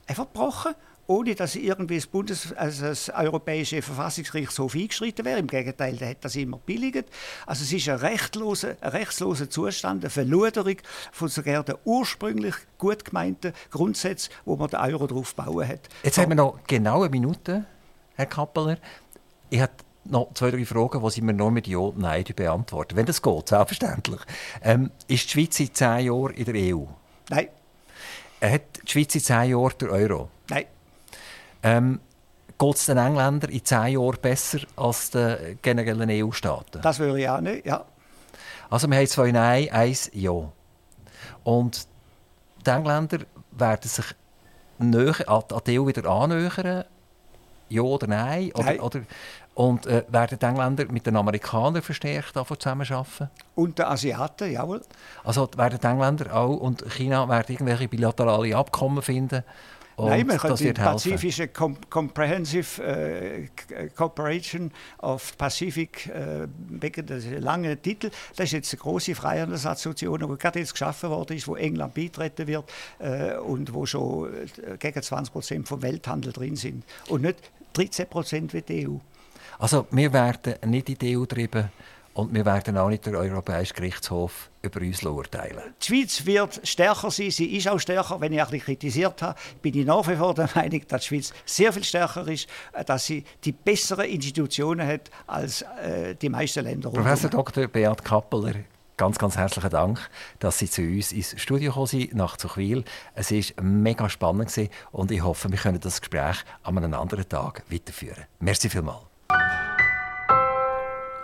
einfach gebrochen, ohne dass irgendwie das, Bundes-, also das Europäische Verfassungsgerichtshof eingeschritten wäre. Im Gegenteil, der hat das immer billigt. Also es ist ein rechtloser, ein rechtsloser Zustand, eine Verluderung von sogar den ursprünglich gut gemeinten Grundsätzen, wo man den Euro drauf bauen hat. Jetzt so. haben wir noch genau eine Minute, Herr Kappeler. Ich habe noch zwei, drei Fragen, die Sie mir nur mit Ja und Nein beantworten. Wenn das geht, selbstverständlich. Ähm, ist die Schweiz seit zehn Jahren in der EU? Nein. Hat die Schweiz in zehn Jahren den Euro? Nein. Ähm, Geht es den Engländern in zehn Jahren besser als den generellen EU-Staaten? Das würde ich auch nicht, ja. Also wir haben zwei Nein, eins Ja. Und die Engländer werden sich näher, an die EU wieder annähern? Ja oder nein? Oder, nein. Oder, Und äh, werden die Engländer mit den Amerikanern verstärkt zusammenarbeiten? Und den Asiaten, jawohl. Also werden die Engländer auch und China werden irgendwelche bilaterale Abkommen finden? Nein, man kann die pazifische Com Comprehensive äh, Cooperation of Pacific, äh, das ist ein langer Titel, das ist jetzt eine große Freihandelsassoziation, die gerade jetzt geschaffen worden ist, wo England beitreten wird äh, und wo schon äh, gegen 20 Prozent vom Welthandel drin sind und nicht 13 Prozent wie die EU. Also wir werden nicht in die EU treiben und wir werden auch nicht der Europäische Gerichtshof über uns urteilen. Die Schweiz wird stärker sein. Sie ist auch stärker. Wenn ich ein bisschen kritisiert habe, bin ich nach wie vor der <laughs> Meinung, dass die Schweiz sehr viel stärker ist, äh, dass sie die besseren Institutionen hat als äh, die meisten Länder. Professor Dr. Beat Kappeler, ganz, ganz herzlichen Dank, dass Sie zu uns ins Studio gekommen sind, nach Zuchwil. Es war mega spannend und ich hoffe, wir können das Gespräch an einem anderen Tag weiterführen. Merci vielmals.